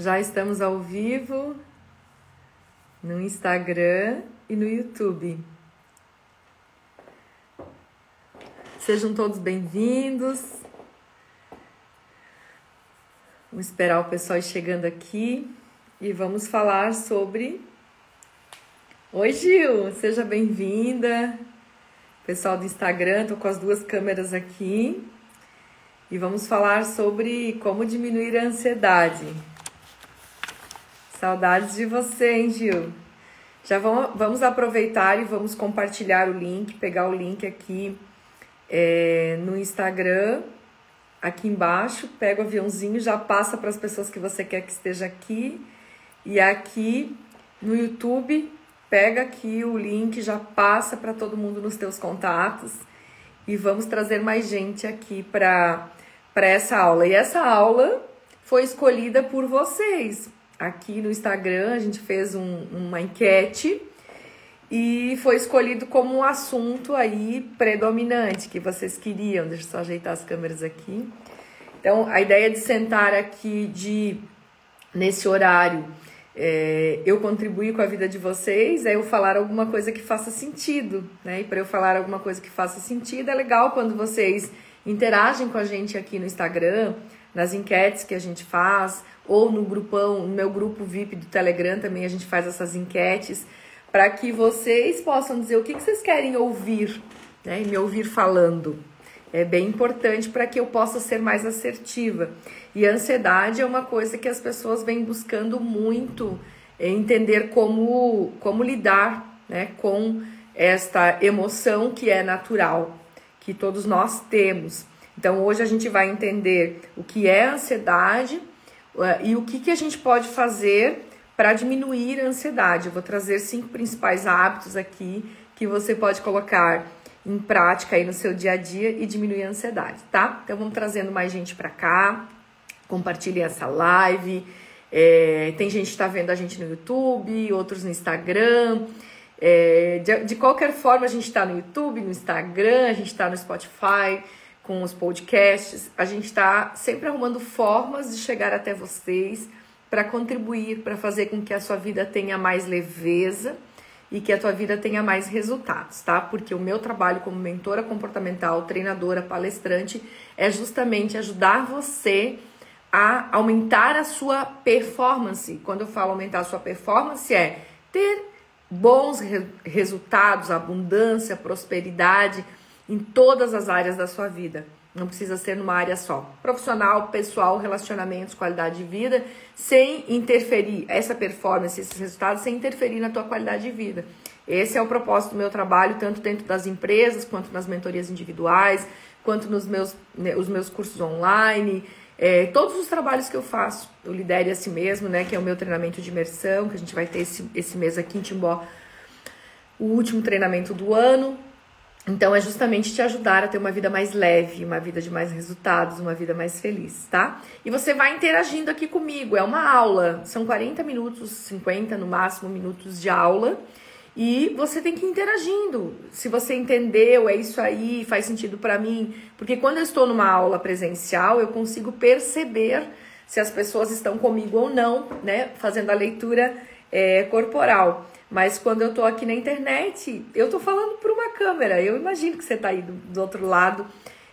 Já estamos ao vivo no Instagram e no YouTube. Sejam todos bem-vindos. Vamos esperar o pessoal ir chegando aqui e vamos falar sobre. Oi, Gil, seja bem-vinda. Pessoal do Instagram, tô com as duas câmeras aqui e vamos falar sobre como diminuir a ansiedade. Saudades de você, hein, Gil? Já vamos, aproveitar e vamos compartilhar o link, pegar o link aqui é, no Instagram, aqui embaixo, pega o aviãozinho, já passa para as pessoas que você quer que esteja aqui. E aqui no YouTube, pega aqui o link, já passa para todo mundo nos teus contatos. E vamos trazer mais gente aqui para essa aula. E essa aula foi escolhida por vocês, aqui no Instagram, a gente fez um, uma enquete e foi escolhido como um assunto aí predominante que vocês queriam. Deixa eu só ajeitar as câmeras aqui. Então, a ideia de sentar aqui de nesse horário, é, eu contribuir com a vida de vocês, é eu falar alguma coisa que faça sentido, né? E para eu falar alguma coisa que faça sentido, é legal quando vocês interagem com a gente aqui no Instagram, nas enquetes que a gente faz, ou no grupão, no meu grupo VIP do Telegram também a gente faz essas enquetes, para que vocês possam dizer o que, que vocês querem ouvir, né? E me ouvir falando. É bem importante para que eu possa ser mais assertiva. E a ansiedade é uma coisa que as pessoas vêm buscando muito é entender como, como lidar né, com esta emoção que é natural, que todos nós temos. Então hoje a gente vai entender o que é ansiedade e o que, que a gente pode fazer para diminuir a ansiedade. Eu vou trazer cinco principais hábitos aqui que você pode colocar em prática aí no seu dia a dia e diminuir a ansiedade, tá? Então vamos trazendo mais gente para cá, compartilhem essa live. É, tem gente que está vendo a gente no YouTube, outros no Instagram. É, de, de, qualquer forma, a gente está no YouTube, no Instagram, a gente está no Spotify com os podcasts. A gente está sempre arrumando formas de chegar até vocês para contribuir, para fazer com que a sua vida tenha mais leveza e que a tua vida tenha mais resultados, tá? Porque o meu trabalho como mentora comportamental, treinadora, palestrante é justamente ajudar você a aumentar a sua performance. Quando eu falo aumentar a sua performance é ter bons re resultados, abundância, prosperidade em todas as áreas da sua vida. Não precisa ser numa área só. Profissional, pessoal, relacionamentos, qualidade de vida, sem interferir essa performance, esses resultados, sem interferir na tua qualidade de vida. Esse é o propósito do meu trabalho, tanto dentro das empresas, quanto nas mentorias individuais, quanto nos meus, né, os meus cursos online, é, todos os trabalhos que eu faço. O Lidere a Si Mesmo, né, que é o meu treinamento de imersão, que a gente vai ter esse, esse mês aqui em Timbó, o último treinamento do ano. Então é justamente te ajudar a ter uma vida mais leve, uma vida de mais resultados, uma vida mais feliz, tá? E você vai interagindo aqui comigo, é uma aula, são 40 minutos, 50 no máximo minutos de aula. E você tem que ir interagindo. Se você entendeu, é isso aí, faz sentido para mim. Porque quando eu estou numa aula presencial, eu consigo perceber se as pessoas estão comigo ou não, né? Fazendo a leitura é, corporal. Mas quando eu tô aqui na internet, eu tô falando para uma câmera. Eu imagino que você tá aí do, do outro lado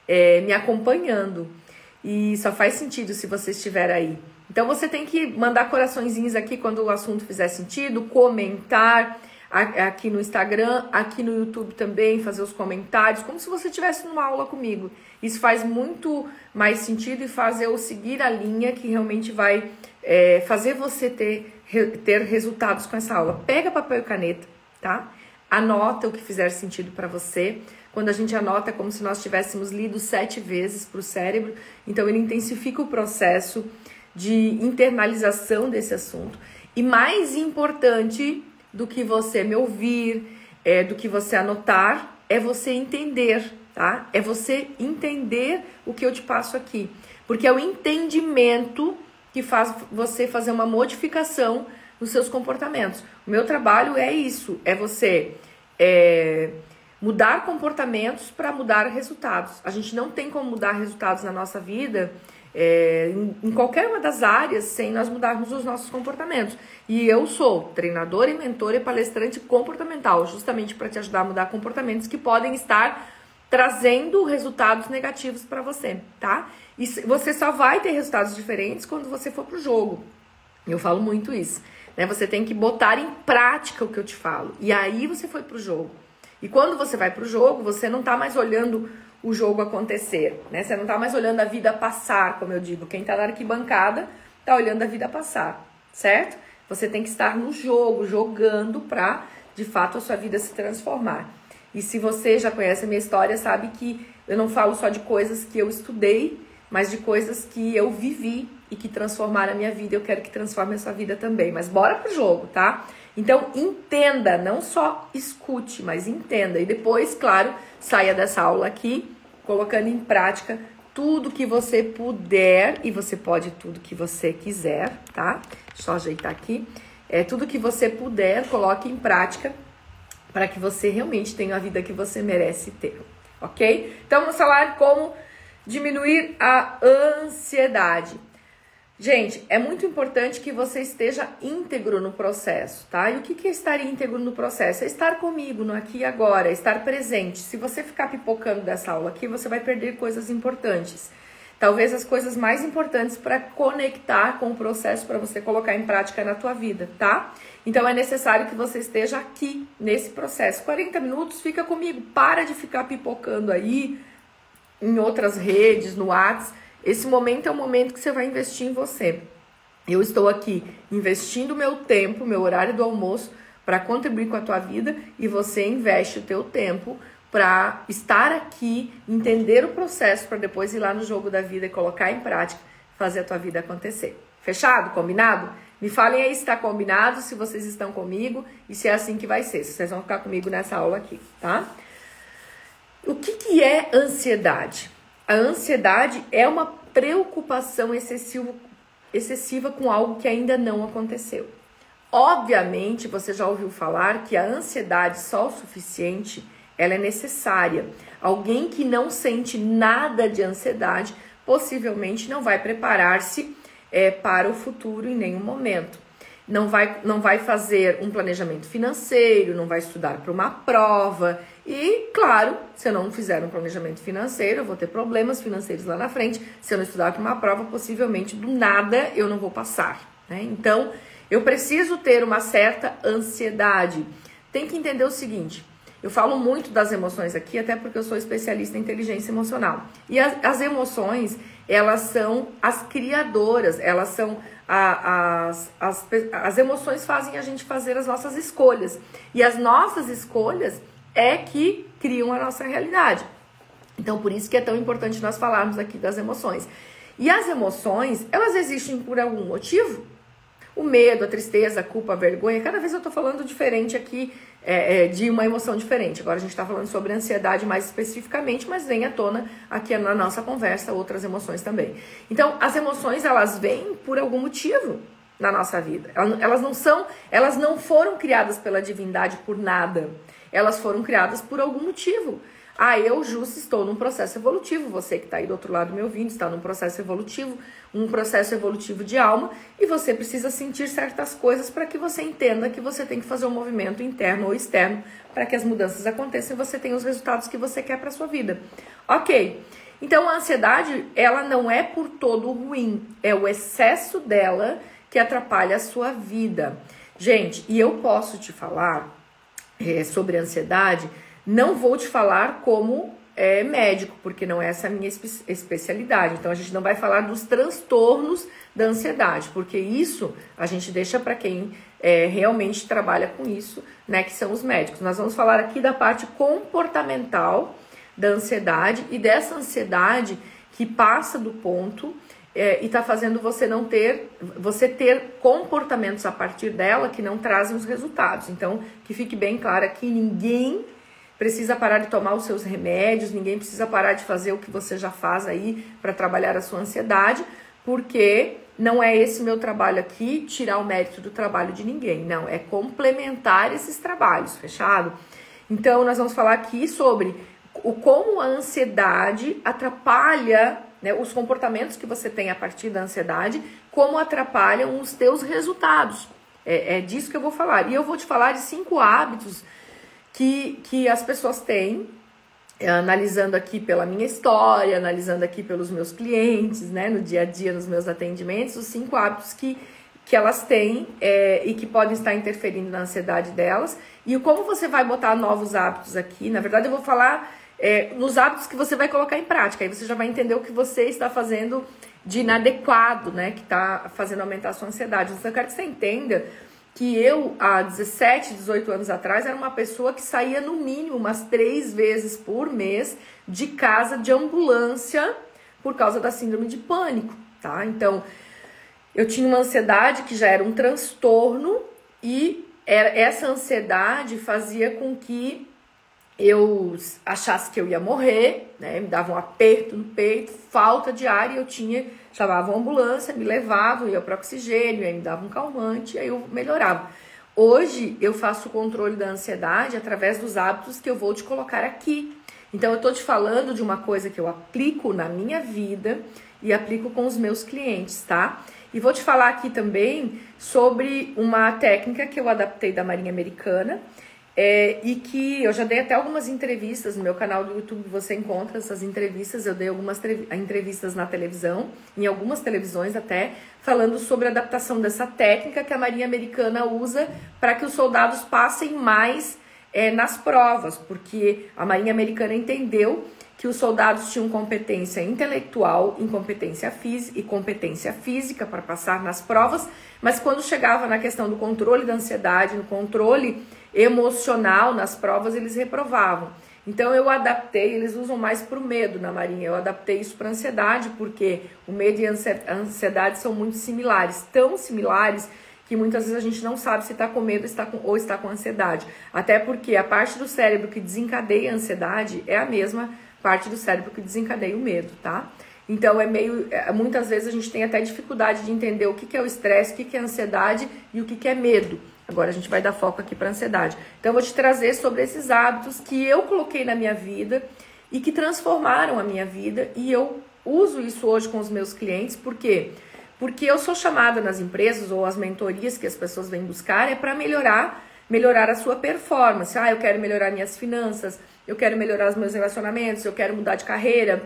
é, me acompanhando. E só faz sentido se você estiver aí. Então você tem que mandar coraçõezinhos aqui quando o assunto fizer sentido, comentar aqui no Instagram, aqui no YouTube também, fazer os comentários, como se você estivesse numa aula comigo. Isso faz muito mais sentido e faz eu seguir a linha que realmente vai é, fazer você ter ter resultados com essa aula. Pega papel e caneta, tá? Anota o que fizer sentido para você. Quando a gente anota, é como se nós tivéssemos lido sete vezes para o cérebro, então ele intensifica o processo de internalização desse assunto. E mais importante do que você me ouvir, é, do que você anotar, é você entender, tá? É você entender o que eu te passo aqui. Porque é o entendimento que faz você fazer uma modificação nos seus comportamentos. O meu trabalho é isso, é você é, mudar comportamentos para mudar resultados. A gente não tem como mudar resultados na nossa vida é, em, em, qualquer uma das áreas sem nós mudarmos os nossos comportamentos. E eu sou treinadora e mentora e palestrante comportamental, justamente para te ajudar a mudar comportamentos que podem estar trazendo resultados negativos para você, tá? E você só vai ter resultados diferentes quando você for pro jogo. Eu falo muito isso. Né? Você tem que botar em prática o que eu te falo. E aí você foi pro jogo. E quando você vai pro jogo, você não tá mais olhando o jogo acontecer, né? Você não tá mais olhando a vida passar, como eu digo. Quem tá na arquibancada tá olhando a vida passar, certo? Você tem que estar no jogo, jogando pra, de fato, a sua vida se transformar. E se você já conhece a minha história, sabe que eu não falo só de coisas que eu estudei, mas de coisas que eu vivi e que transformaram a minha vida. Eu quero que transforme a sua vida também. Mas bora pro jogo, tá? Então entenda, não só escute, mas entenda. E depois, claro, saia dessa aula aqui colocando em prática tudo que você puder e você pode tudo que você quiser, tá? Eu ajeitar aqui. É tudo que você puder, coloque em prática para que você realmente tenha a vida que você merece ter, ok? Então vamos falar como diminuir a ansiedade. Gente, é muito importante que você esteja íntegro no processo, tá? E o que é estar íntegro no processo? É estar comigo no aqui e agora, é estar presente. Se você ficar pipocando dessa aula aqui, você vai perder coisas importantes. Talvez as coisas mais importantes para conectar com o processo para você colocar em prática na tua vida, tá? Então é necessário que você esteja aqui nesse processo. 40 minutos, fica comigo, para de ficar pipocando aí em outras redes, no WhatsApp esse momento é o momento que você vai investir em você. Eu estou aqui investindo meu tempo, meu horário do almoço para contribuir com a tua vida e você investe o teu tempo para estar aqui, entender o processo para depois ir lá no jogo da vida e colocar em prática, fazer a tua vida acontecer. Fechado? Combinado? Me falem aí se está combinado, se vocês estão comigo e se é assim que vai ser, se vocês vão ficar comigo nessa aula aqui, tá? O que, que é ansiedade? A ansiedade é uma preocupação excessiva, excessiva com algo que ainda não aconteceu. Obviamente, você já ouviu falar que a ansiedade só o suficiente, ela é necessária. Alguém que não sente nada de ansiedade, possivelmente não vai preparar-se é, para o futuro em nenhum momento não vai, não vai fazer um planejamento financeiro, não vai estudar para uma prova. E, claro, se eu não fizer um planejamento financeiro, eu vou ter problemas financeiros lá na frente. Se eu não estudar para uma prova, possivelmente do nada eu não vou passar. Né? Então, eu preciso ter uma certa ansiedade. Tem que entender o seguinte: eu falo muito das emoções aqui, até porque eu sou especialista em inteligência emocional. E as, as emoções, elas são as criadoras, elas são a, as, as, as emoções fazem a gente fazer as nossas escolhas. E as nossas escolhas é que criam a nossa realidade. Então, por isso que é tão importante nós falarmos aqui das emoções. E as emoções, elas existem por algum motivo? O medo, a tristeza, a culpa, a vergonha, cada vez eu tô falando diferente aqui, é, é, de uma emoção diferente. Agora a gente está falando sobre ansiedade mais especificamente, mas vem à tona aqui na nossa conversa outras emoções também. Então, as emoções, elas vêm por algum motivo na nossa vida. Elas não são, elas não foram criadas pela divindade por nada. Elas foram criadas por algum motivo. Ah, eu, justo, estou num processo evolutivo. Você que está aí do outro lado me ouvindo está num processo evolutivo, um processo evolutivo de alma, e você precisa sentir certas coisas para que você entenda que você tem que fazer um movimento interno ou externo para que as mudanças aconteçam e você tenha os resultados que você quer para sua vida. Ok. Então a ansiedade, ela não é por todo ruim, é o excesso dela que atrapalha a sua vida. Gente, e eu posso te falar é, sobre ansiedade não vou te falar como é, médico, porque não é essa a minha espe especialidade. Então a gente não vai falar dos transtornos da ansiedade, porque isso a gente deixa para quem é, realmente trabalha com isso, né, que são os médicos. Nós vamos falar aqui da parte comportamental da ansiedade e dessa ansiedade que passa do ponto é, e está fazendo você não ter, você ter comportamentos a partir dela que não trazem os resultados. Então, que fique bem claro aqui, ninguém precisa parar de tomar os seus remédios, ninguém precisa parar de fazer o que você já faz aí para trabalhar a sua ansiedade, porque não é esse meu trabalho aqui tirar o mérito do trabalho de ninguém, não, é complementar esses trabalhos, fechado? Então nós vamos falar aqui sobre o como a ansiedade atrapalha né, os comportamentos que você tem a partir da ansiedade, como atrapalham os teus resultados. É, é disso que eu vou falar. E eu vou te falar de cinco hábitos que, que as pessoas têm, é, analisando aqui pela minha história, analisando aqui pelos meus clientes, né, no dia a dia, nos meus atendimentos, os cinco hábitos que, que elas têm é, e que podem estar interferindo na ansiedade delas. E como você vai botar novos hábitos aqui, na verdade eu vou falar é, nos hábitos que você vai colocar em prática. Aí você já vai entender o que você está fazendo de inadequado, né? Que está fazendo aumentar a sua ansiedade. Então, eu quero que você entenda que eu, há 17, 18 anos atrás, era uma pessoa que saía no mínimo umas três vezes por mês de casa de ambulância por causa da síndrome de pânico, tá? Então, eu tinha uma ansiedade que já era um transtorno e era, essa ansiedade fazia com que eu achasse que eu ia morrer, né? Me dava um aperto no peito, falta de ar e eu tinha, chamava uma ambulância, me levavam, ia para oxigênio, aí me dava um calmante, aí eu melhorava. Hoje eu faço o controle da ansiedade através dos hábitos que eu vou te colocar aqui. Então eu tô te falando de uma coisa que eu aplico na minha vida e aplico com os meus clientes, tá? E vou te falar aqui também sobre uma técnica que eu adaptei da Marinha Americana é, e que eu já dei até algumas entrevistas no meu canal do YouTube, você encontra essas entrevistas. Eu dei algumas entrevistas na televisão, em algumas televisões até, falando sobre a adaptação dessa técnica que a Marinha Americana usa para que os soldados passem mais é, nas provas, porque a Marinha Americana entendeu que os soldados tinham competência intelectual, incompetência física e competência física para passar nas provas, mas quando chegava na questão do controle da ansiedade, no controle emocional nas provas, eles reprovavam. Então eu adaptei, eles usam mais para o medo na Marinha, eu adaptei isso para ansiedade, porque o medo e a ansiedade são muito similares, tão similares que muitas vezes a gente não sabe se está com medo está com, ou está com ansiedade. Até porque a parte do cérebro que desencadeia a ansiedade é a mesma parte do cérebro que desencadeia o medo, tá? Então é meio. É, muitas vezes a gente tem até dificuldade de entender o que, que é o estresse, o que, que é ansiedade e o que, que é medo. Agora a gente vai dar foco aqui para ansiedade. Então eu vou te trazer sobre esses hábitos que eu coloquei na minha vida e que transformaram a minha vida e eu uso isso hoje com os meus clientes, por quê? Porque eu sou chamada nas empresas ou as mentorias que as pessoas vêm buscar é para melhorar, melhorar a sua performance. Ah, eu quero melhorar minhas finanças, eu quero melhorar os meus relacionamentos, eu quero mudar de carreira.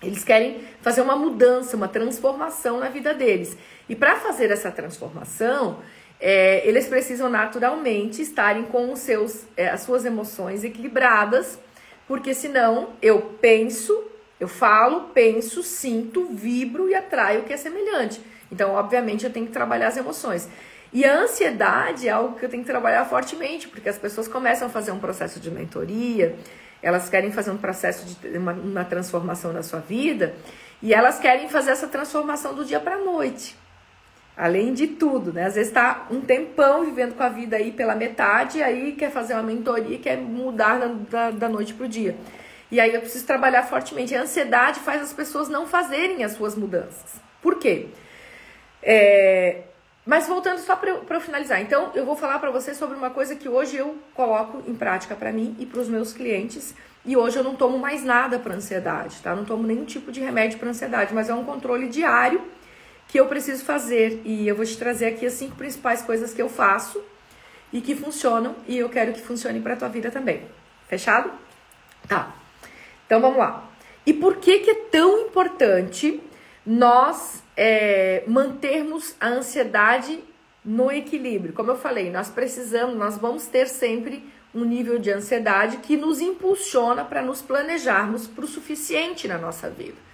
Eles querem fazer uma mudança, uma transformação na vida deles. E para fazer essa transformação, é, eles precisam naturalmente estarem com os seus, é, as suas emoções equilibradas, porque senão eu penso, eu falo, penso, sinto, vibro e atraio o que é semelhante. Então, obviamente, eu tenho que trabalhar as emoções. E a ansiedade é algo que eu tenho que trabalhar fortemente, porque as pessoas começam a fazer um processo de mentoria, elas querem fazer um processo de uma, uma transformação na sua vida, e elas querem fazer essa transformação do dia para a noite. Além de tudo, né? Às vezes está um tempão vivendo com a vida aí pela metade, aí quer fazer uma mentoria, quer mudar da, da, noite pro dia. E aí eu preciso trabalhar fortemente. A ansiedade faz as pessoas não fazerem as suas mudanças. Por quê? É... Mas voltando só para eu finalizar. Então, eu vou falar para você sobre uma coisa que hoje eu coloco em prática para mim e para os meus clientes. E hoje eu não tomo mais nada para ansiedade, tá? Não tomo nenhum tipo de remédio para ansiedade, mas é um controle diário que eu preciso fazer. E eu vou te trazer aqui as cinco principais coisas que eu faço e que funcionam e eu quero que funcione para tua vida também. Fechado? Tá. Então vamos lá. E por que que é tão importante nós é, mantermos a ansiedade no equilíbrio? Como eu falei, nós precisamos, nós vamos ter sempre um nível de ansiedade que nos impulsiona para nos planejarmos para o suficiente na nossa vida.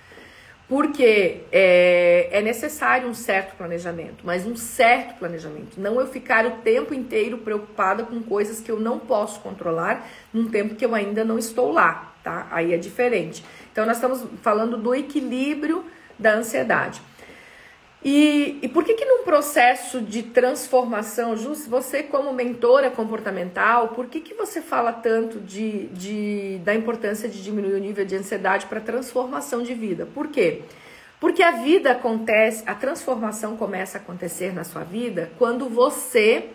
Porque é, é, necessário um certo planejamento, mas um certo planejamento. Não eu ficar o tempo inteiro preocupada com coisas que eu não posso controlar num tempo que eu ainda não estou lá, tá? Aí é diferente. Então, nós estamos falando do equilíbrio da ansiedade. E, e por que que num processo de transformação, Jus, você como mentora comportamental, por que que você fala tanto de, de da importância de diminuir o nível de ansiedade para transformação de vida? Por quê? Porque a vida acontece, a transformação começa a acontecer na sua vida quando você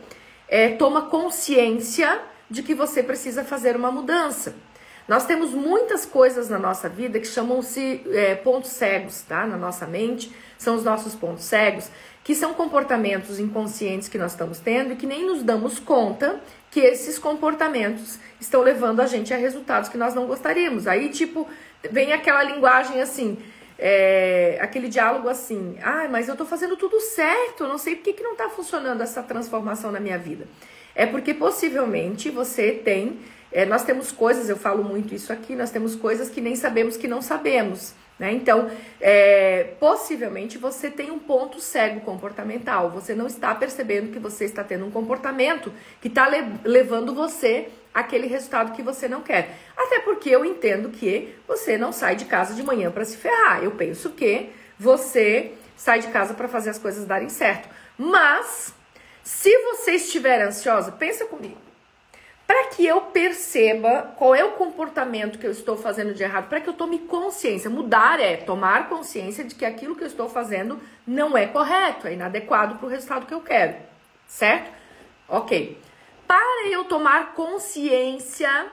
é, toma consciência de que você precisa fazer uma mudança. Nós temos muitas coisas na nossa vida que chamam-se é, pontos cegos, tá? Na nossa mente, são os nossos pontos cegos, que são comportamentos inconscientes que nós estamos tendo e que nem nos damos conta que esses comportamentos estão levando a gente a resultados que nós não gostaríamos. Aí, tipo, vem aquela linguagem assim, é, aquele diálogo assim, ah, mas eu tô fazendo tudo certo, não sei por que, que não tá funcionando essa transformação na minha vida. É porque possivelmente você tem é, nós temos coisas, eu falo muito isso aqui, nós temos coisas que nem sabemos que não sabemos. Né? Então, é, possivelmente você tem um ponto cego comportamental. Você não está percebendo que você está tendo um comportamento que está le levando você àquele resultado que você não quer. Até porque eu entendo que você não sai de casa de manhã para se ferrar. Eu penso que você sai de casa para fazer as coisas darem certo. Mas, se você estiver ansiosa, pensa comigo para que eu perceba qual é o comportamento que eu estou fazendo de errado, para que eu tome consciência. Mudar é tomar consciência de que aquilo que eu estou fazendo não é correto, é inadequado para o resultado que eu quero, certo? Ok. Para eu tomar consciência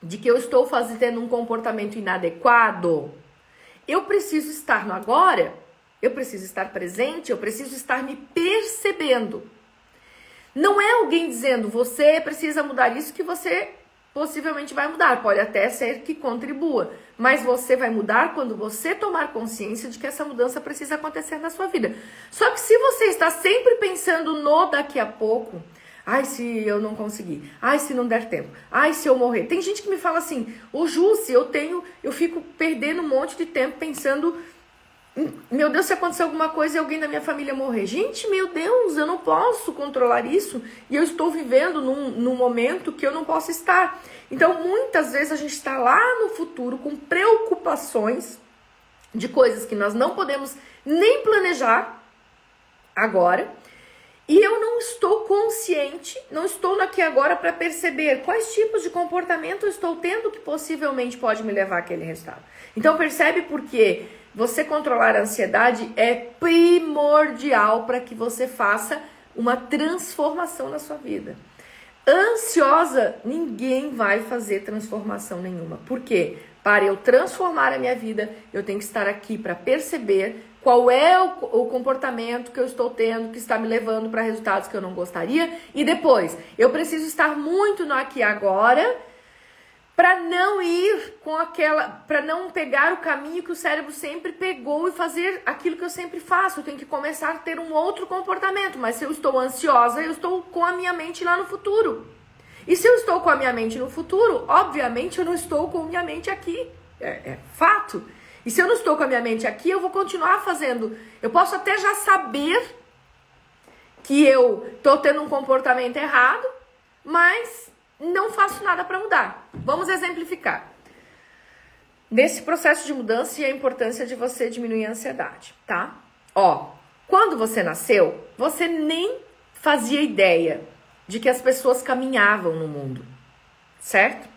de que eu estou fazendo um comportamento inadequado, eu preciso estar no agora, eu preciso estar presente, eu preciso estar me percebendo. Não é alguém dizendo você precisa mudar isso que você possivelmente vai mudar. Pode até ser que contribua, mas você vai mudar quando você tomar consciência de que essa mudança precisa acontecer na sua vida. Só que se você está sempre pensando no daqui a pouco, ai se eu não conseguir, ai se não der tempo, ai se eu morrer. Tem gente que me fala assim: "O Ju, se eu tenho, eu fico perdendo um monte de tempo pensando meu Deus, se acontecer alguma coisa e alguém da minha família morrer. Gente, meu Deus, eu não posso controlar isso e eu estou vivendo num, num momento que eu não posso estar. Então, muitas vezes a gente está lá no futuro com preocupações de coisas que nós não podemos nem planejar agora. E eu não estou consciente, não estou aqui agora para perceber quais tipos de comportamento eu estou tendo que possivelmente pode me levar àquele resultado. Então percebe por quê? Você controlar a ansiedade é primordial para que você faça uma transformação na sua vida. Ansiosa, ninguém vai fazer transformação nenhuma. Por quê? Para eu transformar a minha vida, eu tenho que estar aqui para perceber qual é o, o, comportamento que eu estou tendo que está me levando para resultados que eu não gostaria. E depois, eu preciso estar muito no aqui e agora para não ir com aquela, para não pegar o caminho que o cérebro sempre pegou e fazer aquilo que eu sempre faço. Eu tenho que começar a ter um outro comportamento. Mas se eu estou ansiosa, eu estou com a minha mente lá no futuro. E se eu estou com a minha mente no futuro, obviamente eu não estou com a minha mente aqui. É, é fato. E se eu não estou com a minha mente aqui, eu vou continuar fazendo. Eu posso até já saber que eu estou tendo um comportamento errado, mas não faço nada para mudar. Vamos exemplificar. Nesse processo de mudança e a importância de você diminuir a ansiedade, tá? Ó, quando você nasceu, você nem fazia ideia de que as pessoas caminhavam no mundo, certo?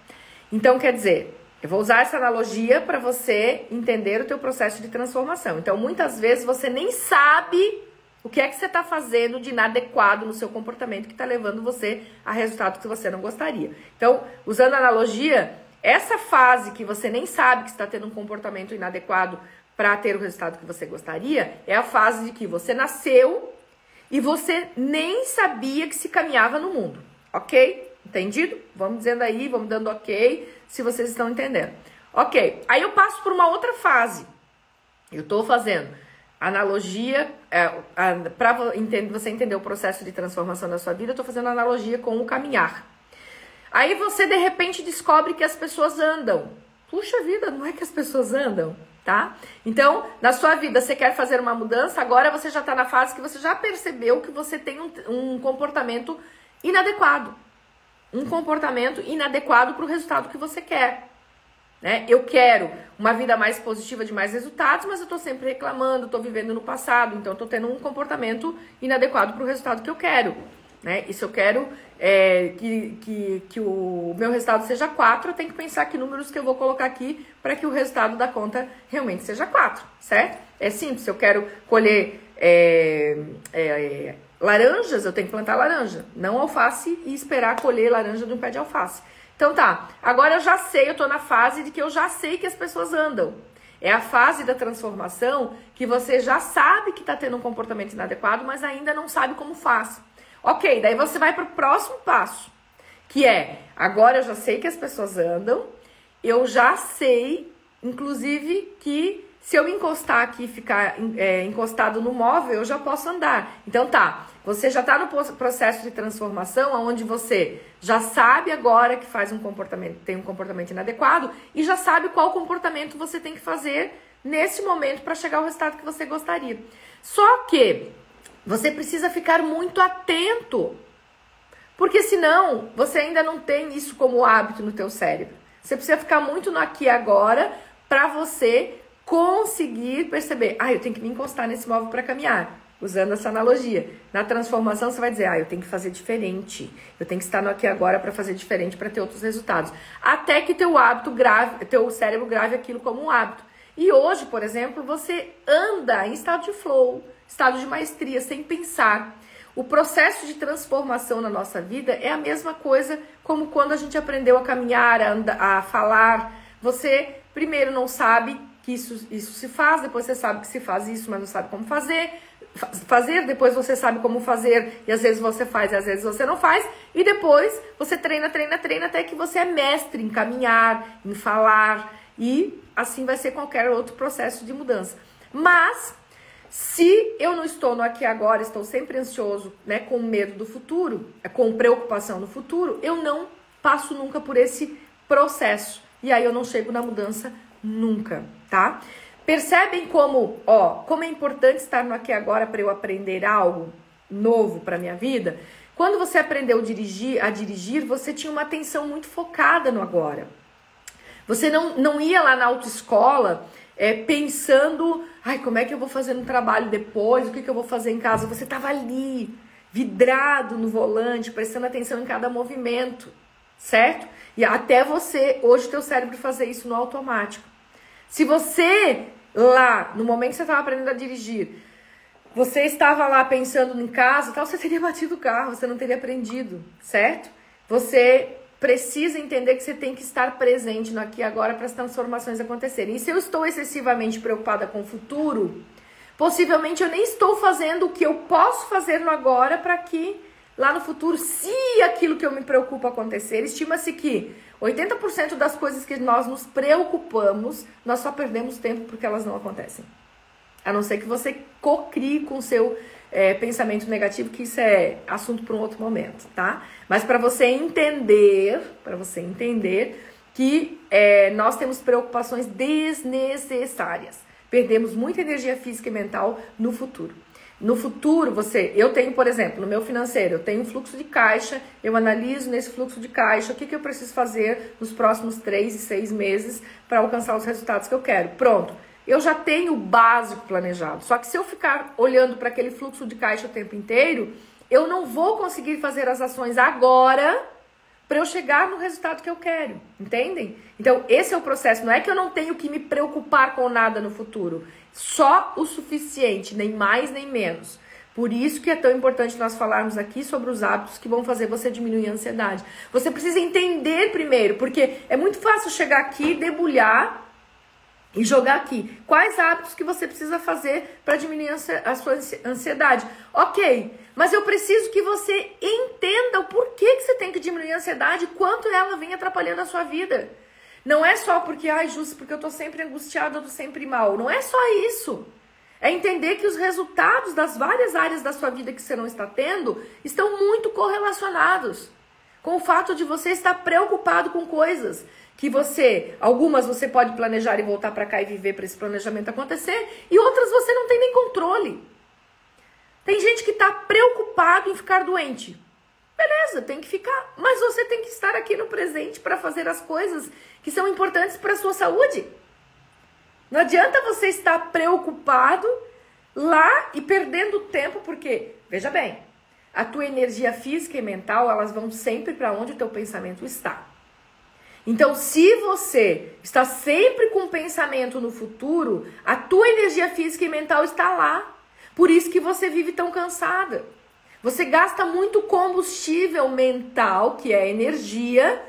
Então, quer dizer, eu vou usar essa analogia para você entender o teu processo de transformação. Então, muitas vezes você nem sabe o que é que você está fazendo de inadequado no seu comportamento que está levando você a resultado que você não gostaria? Então, usando analogia, essa fase que você nem sabe que está tendo um comportamento inadequado para ter o resultado que você gostaria, é a fase de que você nasceu e você nem sabia que se caminhava no mundo, ok? Entendido? Vamos dizendo aí, vamos dando ok, se vocês estão entendendo. Ok, aí eu passo por uma outra fase. Eu estou fazendo analogia, é, para você entender o processo de transformação da sua vida, eu estou fazendo analogia com o caminhar. Aí você de repente descobre que as pessoas andam. Puxa vida, não é que as pessoas andam, tá? Então, na sua vida, você quer fazer uma mudança, agora você já está na fase que você já percebeu que você tem um, um comportamento inadequado. Um comportamento inadequado para o resultado que você quer. Né? Eu quero uma vida mais positiva de mais resultados, mas eu estou sempre reclamando, estou vivendo no passado, então estou tendo um comportamento inadequado para o resultado que eu quero. Né? E se eu quero é, que, que, que o meu resultado seja 4, eu tenho que pensar que números que eu vou colocar aqui para que o resultado da conta realmente seja 4, certo? É simples, se eu quero colher é, é, laranjas, eu tenho que plantar laranja, não alface e esperar colher laranja de um pé de alface. Então tá, agora eu já sei, eu tô na fase de que eu já sei que as pessoas andam. É a fase da transformação que você já sabe que está tendo um comportamento inadequado, mas ainda não sabe como faz. Ok, daí você vai para o próximo passo, que é agora eu já sei que as pessoas andam, eu já sei, inclusive, que se eu encostar aqui e ficar é, encostado no móvel, eu já posso andar. Então tá, você já está no processo de transformação, onde você já sabe agora que faz um comportamento, tem um comportamento inadequado e já sabe qual comportamento você tem que fazer nesse momento para chegar ao resultado que você gostaria. Só que você precisa ficar muito atento, porque senão você ainda não tem isso como hábito no teu cérebro. Você precisa ficar muito no aqui e agora para você conseguir perceber, ah, eu tenho que me encostar nesse móvel para caminhar usando essa analogia. Na transformação, você vai dizer, ah, eu tenho que fazer diferente. Eu tenho que estar no aqui agora para fazer diferente, para ter outros resultados. Até que teu hábito grave, teu cérebro grave aquilo como um hábito. E hoje, por exemplo, você anda em estado de flow, estado de maestria, sem pensar. O processo de transformação na nossa vida é a mesma coisa como quando a gente aprendeu a caminhar, a, andar, a falar. Você primeiro não sabe que isso, isso se faz, depois você sabe que se faz isso, mas não sabe como fazer fazer, depois você sabe como fazer, e às vezes você faz e às vezes você não faz, e depois você treina, treina, treina até que você é mestre em caminhar, em falar, e assim vai ser qualquer outro processo de mudança. Mas se eu não estou no aqui agora, estou sempre ansioso, né, com medo do futuro, com preocupação no futuro, eu não passo nunca por esse processo. E aí eu não chego na mudança nunca, tá? Percebem como, ó, como é importante estar no aqui agora para eu aprender algo novo para minha vida? Quando você aprendeu a dirigir, a dirigir, você tinha uma atenção muito focada no agora. Você não, não ia lá na autoescola é, pensando, ai, como é que eu vou fazer no trabalho depois, o que, que eu vou fazer em casa. Você estava ali, vidrado no volante, prestando atenção em cada movimento, certo? E até você, hoje, teu cérebro fazer isso no automático. Se você lá, no momento que você estava aprendendo a dirigir, você estava lá pensando em casa, tal, você teria batido o carro, você não teria aprendido, certo? Você precisa entender que você tem que estar presente no aqui e agora para as transformações acontecerem. E se eu estou excessivamente preocupada com o futuro, possivelmente eu nem estou fazendo o que eu posso fazer no agora para que lá no futuro, se aquilo que eu me preocupo acontecer, estima-se que 80% das coisas que nós nos preocupamos, nós só perdemos tempo porque elas não acontecem. A não ser que você cocrie com o seu é, pensamento negativo, que isso é assunto para um outro momento, tá? Mas para você entender, para você entender que é, nós temos preocupações desnecessárias. Perdemos muita energia física e mental no futuro. No futuro, você, eu tenho, por exemplo, no meu financeiro, eu tenho um fluxo de caixa, eu analiso nesse fluxo de caixa o que, que eu preciso fazer nos próximos três e seis meses para alcançar os resultados que eu quero. Pronto. Eu já tenho o básico planejado. Só que se eu ficar olhando para aquele fluxo de caixa o tempo inteiro, eu não vou conseguir fazer as ações agora para eu chegar no resultado que eu quero, entendem? Então, esse é o processo. Não é que eu não tenho que me preocupar com nada no futuro, só o suficiente, nem mais nem menos. Por isso que é tão importante nós falarmos aqui sobre os hábitos que vão fazer você diminuir a ansiedade. Você precisa entender primeiro, porque é muito fácil chegar aqui, debulhar e jogar aqui. Quais hábitos que você precisa fazer para diminuir a sua ansiedade? Ok, mas eu preciso que você entenda o porquê que você tem que diminuir a ansiedade, quanto ela vem atrapalhando a sua vida. Não é só porque, ai, justo, porque eu tô sempre angustiada, eu tô sempre mal. Não é só isso. É entender que os resultados das várias áreas da sua vida que você não está tendo estão muito correlacionados com o fato de você estar preocupado com coisas que você, algumas você pode planejar e voltar para cá e viver para esse planejamento acontecer, e outras você não tem nem controle. Tem gente que está preocupado em ficar doente. Beleza, tem que ficar, mas você tem que estar aqui no presente para fazer as coisas que são importantes para a sua saúde. Não adianta você estar preocupado lá e perdendo tempo, porque, veja bem, a tua energia física e mental, elas vão sempre para onde o teu pensamento está. Então, se você está sempre com pensamento no futuro, a tua energia física e mental está lá. Por isso que você vive tão cansada. Você gasta muito combustível mental, que é energia,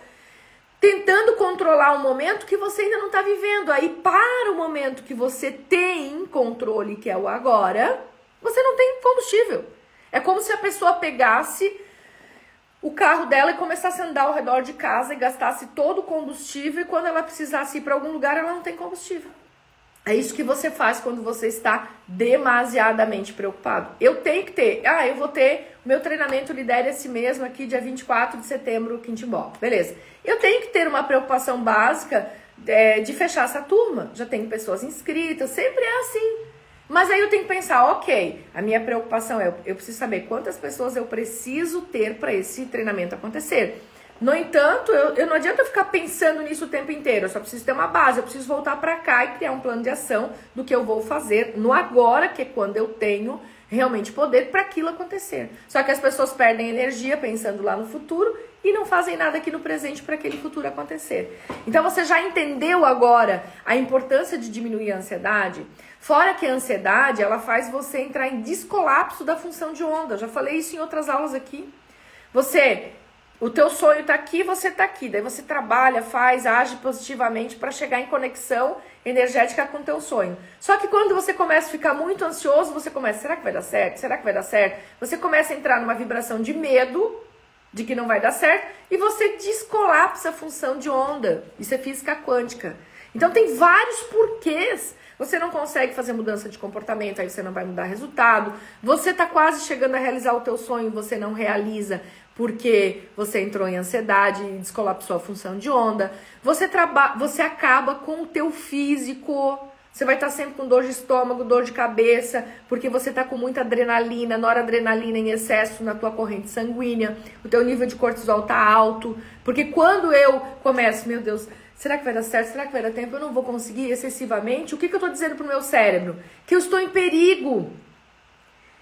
tentando controlar um momento que você ainda não está vivendo. Aí, para o momento que você tem controle, que é o agora, você não tem combustível. É como se a pessoa pegasse o carro dela e começasse a andar ao redor de casa e gastasse todo o combustível e quando ela precisasse ir para algum lugar, ela não tem combustível. É isso que você faz quando você está demasiadamente preocupado. Eu tenho que ter. Ah, eu vou ter meu treinamento Lidere esse mesmo aqui, dia 24 de setembro, Quintimbó. Beleza. Eu tenho que ter uma preocupação básica é, de fechar essa turma. Já tenho pessoas inscritas, sempre é assim. Mas aí eu tenho que pensar, ok, a minha preocupação é, eu preciso saber quantas pessoas eu preciso ter para esse treinamento acontecer. No entanto, eu, eu não adianta ficar pensando nisso o tempo inteiro. Eu só preciso ter uma base. Eu preciso voltar para cá e criar um plano de ação do que eu vou fazer no agora, que é quando eu tenho realmente poder para aquilo acontecer. Só que as pessoas perdem energia pensando lá no futuro e não fazem nada aqui no presente para aquele futuro acontecer. Então você já entendeu agora a importância de diminuir a ansiedade? Fora que a ansiedade, ela faz você entrar em descolapso da função de onda. Eu já falei isso em outras aulas aqui. Você o teu sonho está aqui, você está aqui. Daí você trabalha, faz, age positivamente para chegar em conexão energética com o teu sonho. Só que quando você começa a ficar muito ansioso, você começa, será que vai dar certo? Será que vai dar certo? Você começa a entrar numa vibração de medo de que não vai dar certo e você descolapsa a função de onda. Isso é física quântica. Então tem vários porquês. Você não consegue fazer mudança de comportamento, aí você não vai mudar resultado. Você está quase chegando a realizar o teu sonho, você não realiza porque você entrou em ansiedade e descolapsou a função de onda. Você traba você acaba com o teu físico. Você vai estar sempre com dor de estômago, dor de cabeça, porque você está com muita adrenalina, noradrenalina em excesso na tua corrente sanguínea. O teu nível de cortisol está alto, porque quando eu começo, meu Deus, será que vai dar certo? Será que vai dar tempo? Eu não vou conseguir excessivamente. O que, que eu estou dizendo para o meu cérebro? Que eu estou em perigo.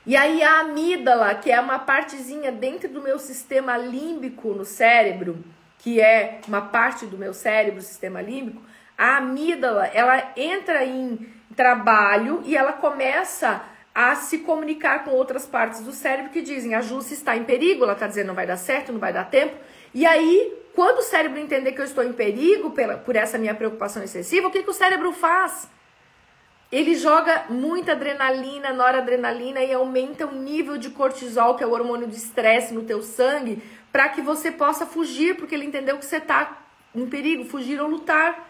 E aí a amígdala, que é uma partezinha dentro do meu sistema límbico no cérebro, que é uma parte do meu cérebro, sistema límbico, a amígdala, ela entra em trabalho e ela começa a se comunicar com outras partes do cérebro que dizem: a Júcia está em perigo, ela está dizendo não vai dar certo, não vai dar tempo. E aí, quando o cérebro entender que eu estou em perigo pela, por essa minha preocupação excessiva, o que, que o cérebro faz? Ele joga muita adrenalina, noradrenalina e aumenta o nível de cortisol, que é o hormônio de estresse no teu sangue, para que você possa fugir, porque ele entendeu que você está em perigo, fugir ou lutar.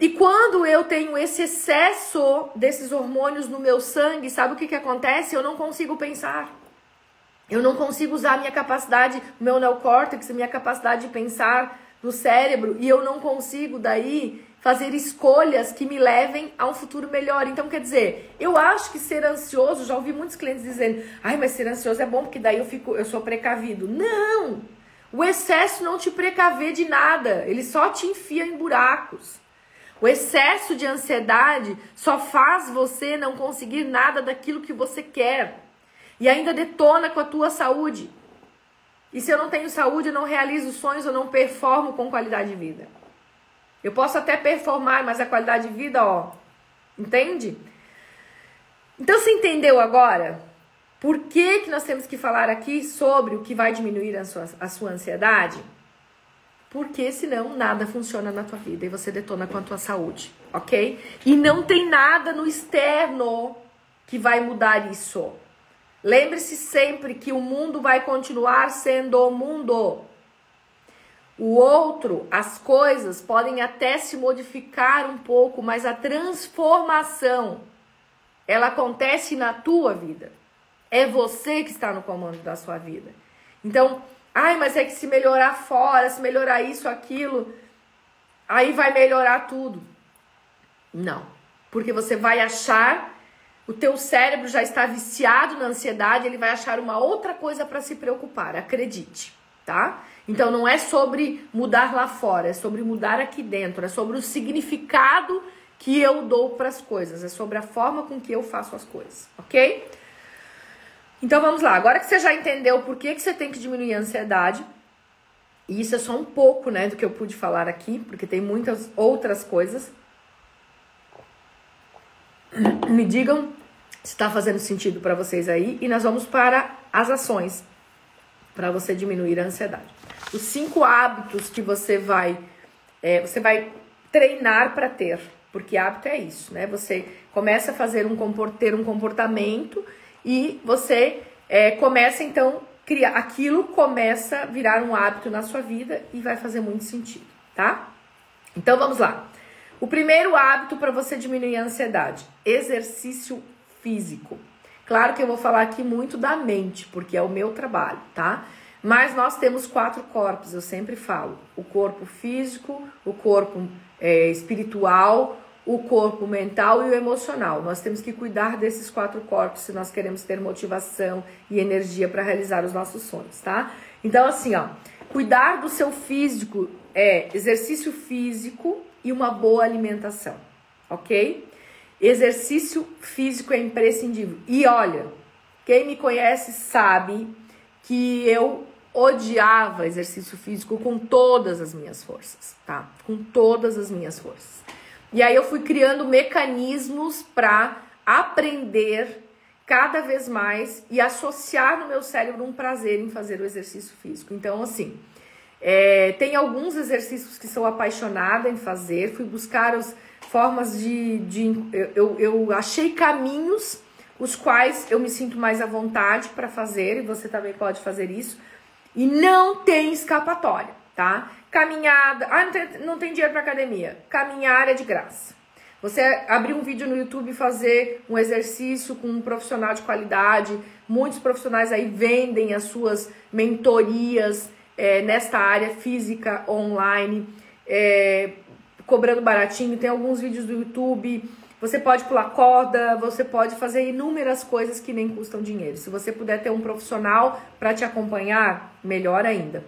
E quando eu tenho esse excesso desses hormônios no meu sangue, sabe o que, que acontece? Eu não consigo pensar. Eu não consigo usar a minha capacidade, o meu neocórtex, a minha capacidade de pensar do cérebro, e eu não consigo daí fazer escolhas que me levem a um futuro melhor. Então, quer dizer, eu acho que ser ansioso, já ouvi muitos clientes dizendo: "Ai, mas ser ansioso é bom porque daí eu fico, eu sou precavido". Não! O excesso não te precavê de nada, ele só te enfia em buracos. O excesso de ansiedade só faz você não conseguir nada daquilo que você quer e ainda detona com a tua saúde. E se eu não tenho saúde, eu não realizo sonhos, eu não performo com qualidade de vida. Eu posso até performar, mas a qualidade de vida, ó, entende? Então você entendeu agora por que, que nós temos que falar aqui sobre o que vai diminuir a sua, a sua ansiedade? Porque senão nada funciona na tua vida e você detona com a tua saúde, ok? E não tem nada no externo que vai mudar isso. Lembre-se sempre que o mundo vai continuar sendo o mundo. O outro, as coisas podem até se modificar um pouco, mas a transformação ela acontece na tua vida. É você que está no comando da sua vida. Então, ai, mas é que se melhorar fora, se melhorar isso, aquilo, aí vai melhorar tudo. Não, porque você vai achar, o teu cérebro já está viciado na ansiedade, ele vai achar uma outra coisa para se preocupar, acredite, tá? Então não é sobre mudar lá fora, é sobre mudar aqui dentro, é sobre o significado que eu dou para as coisas, é sobre a forma com que eu faço as coisas, ok? Então vamos lá, agora que você já entendeu por que, que você tem que diminuir a ansiedade, e isso é só um pouco né, do que eu pude falar aqui, porque tem muitas outras coisas. Me digam se está fazendo sentido para vocês aí, e nós vamos para as ações para você diminuir a ansiedade. Os cinco hábitos que você vai, é, você vai treinar para ter. Porque hábito é isso, né? Você começa a fazer um ter um comportamento e você é, começa então criar aquilo começa a virar um hábito na sua vida e vai fazer muito sentido, tá? Então vamos lá. O primeiro hábito para você diminuir a ansiedade: exercício físico. Claro que eu vou falar aqui muito da mente, porque é o meu trabalho, tá? Mas nós temos quatro corpos, eu sempre falo: o corpo físico, o corpo é, espiritual, o corpo mental e o emocional. Nós temos que cuidar desses quatro corpos se nós queremos ter motivação e energia para realizar os nossos sonhos, tá? Então, assim, ó, cuidar do seu físico é exercício físico e uma boa alimentação, ok? Exercício físico é imprescindível. E olha, quem me conhece sabe que eu odiava exercício físico com todas as minhas forças, tá? Com todas as minhas forças. E aí eu fui criando mecanismos para aprender cada vez mais e associar no meu cérebro um prazer em fazer o exercício físico. Então, assim, é, tem alguns exercícios que sou apaixonada em fazer, fui buscar as formas de. de eu, eu achei caminhos os quais eu me sinto mais à vontade para fazer, e você também pode fazer isso, e não tem escapatória, tá? Caminhada. Ah, não tem, não tem dinheiro para academia. Caminhar é de graça. Você abrir um vídeo no YouTube e fazer um exercício com um profissional de qualidade. Muitos profissionais aí vendem as suas mentorias é, nesta área física online, é, cobrando baratinho. Tem alguns vídeos do YouTube. Você pode pular corda, você pode fazer inúmeras coisas que nem custam dinheiro. Se você puder ter um profissional para te acompanhar, melhor ainda.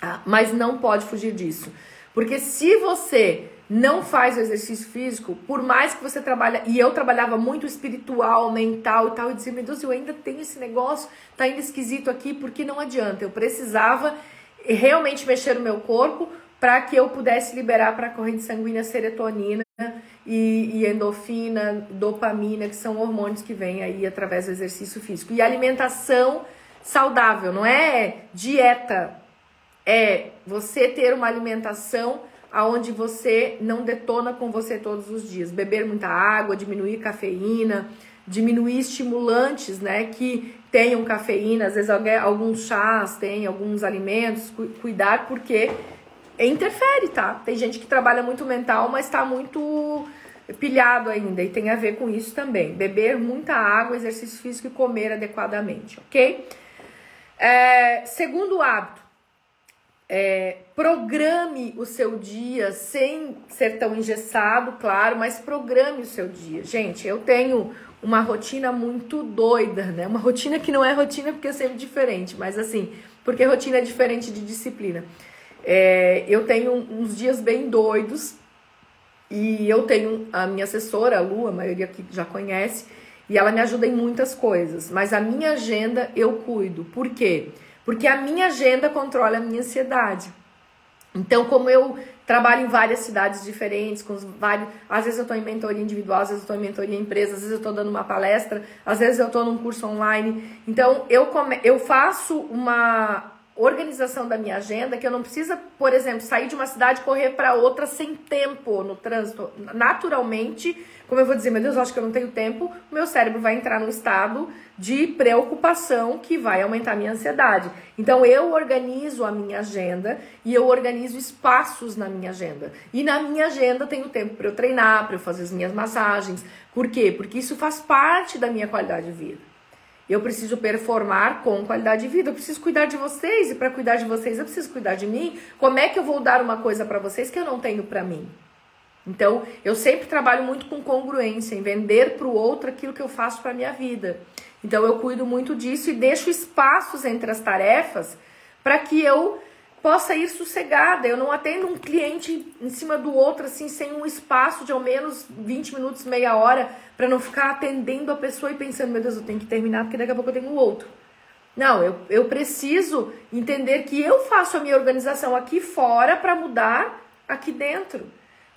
Ah, mas não pode fugir disso. Porque se você não faz o exercício físico, por mais que você trabalhe, e eu trabalhava muito espiritual, mental e tal, e dizia, meu Deus, eu ainda tenho esse negócio, tá ainda esquisito aqui, porque não adianta. Eu precisava realmente mexer no meu corpo para que eu pudesse liberar para a corrente sanguínea serotonina e, e, endorfina, dopamina, que são hormônios que vêm aí através do exercício físico. E alimentação saudável, não é dieta é você ter uma alimentação aonde você não detona com você todos os dias. Beber muita água, diminuir cafeína, diminuir estimulantes, né, que tenham cafeína, às vezes alguns chás tem, alguns alimentos, cuidar porque interfere, tá? Tem gente que trabalha muito mental, mas está muito pilhado ainda e tem a ver com isso também. Beber muita água, exercício físico e comer adequadamente, ok? É, segundo hábito, é, programe o seu dia sem ser tão engessado, claro, mas programe o seu dia. Gente, eu tenho uma rotina muito doida, né? Uma rotina que não é rotina porque é sempre diferente, mas assim, porque rotina é diferente de disciplina. É, eu tenho uns dias bem doidos e eu tenho a minha assessora, a Lu, a maioria aqui já conhece, e ela me ajuda em muitas coisas, mas a minha agenda eu cuido. Por quê? Porque a minha agenda controla a minha ansiedade. Então, como eu trabalho em várias cidades diferentes, com vários, às vezes eu estou em mentoria individual, às vezes eu estou em mentoria em empresa, às vezes eu estou dando uma palestra, às vezes eu estou num curso online. Então, eu, come, eu faço uma organização da minha agenda que eu não precisa, por exemplo, sair de uma cidade e correr para outra sem tempo no trânsito. Naturalmente, como eu vou dizer, meu Deus, eu acho que eu não tenho tempo, o meu cérebro vai entrar num estado de preocupação que vai aumentar a minha ansiedade. Então eu organizo a minha agenda e eu organizo espaços na minha agenda. E na minha agenda tenho tempo para eu treinar, para eu fazer as minhas massagens. Por quê? Porque isso faz parte da minha qualidade de vida. Eu preciso performar com qualidade de vida. Eu preciso cuidar de vocês e para cuidar de vocês eu preciso cuidar de mim. Como é que eu vou dar uma coisa para vocês que eu não tenho para mim? Então, eu sempre trabalho muito com congruência, em vender para o outro aquilo que eu faço para minha vida. Então, eu cuido muito disso e deixo espaços entre as tarefas para que eu possa ir sossegada. Eu não atendo um cliente em cima do outro, assim, sem um espaço de ao menos 20 minutos, meia hora, para não ficar atendendo a pessoa e pensando, meu Deus, eu tenho que terminar porque daqui a pouco eu tenho um outro. Não, eu, eu preciso entender que eu faço a minha organização aqui fora para mudar aqui dentro.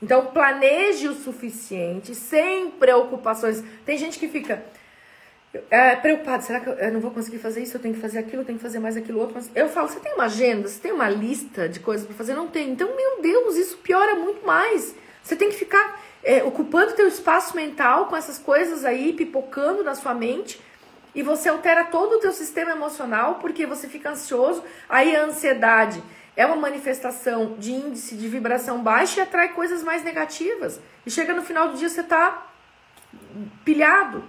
Então, planeje o suficiente, sem preocupações. Tem gente que fica, é, preocupado, será que eu não vou conseguir fazer isso? Eu tenho que fazer aquilo, eu tenho que fazer mais aquilo outro. Mas eu falo, você tem uma agenda? Você tem uma lista de coisas para fazer? Não tem. Então, meu Deus, isso piora muito mais. Você tem que ficar é, ocupando teu espaço mental com essas coisas aí, pipocando na sua mente. E você altera todo o teu sistema emocional porque você fica ansioso. Aí a ansiedade é uma manifestação de índice de vibração baixa e atrai coisas mais negativas. E chega no final do dia você tá pilhado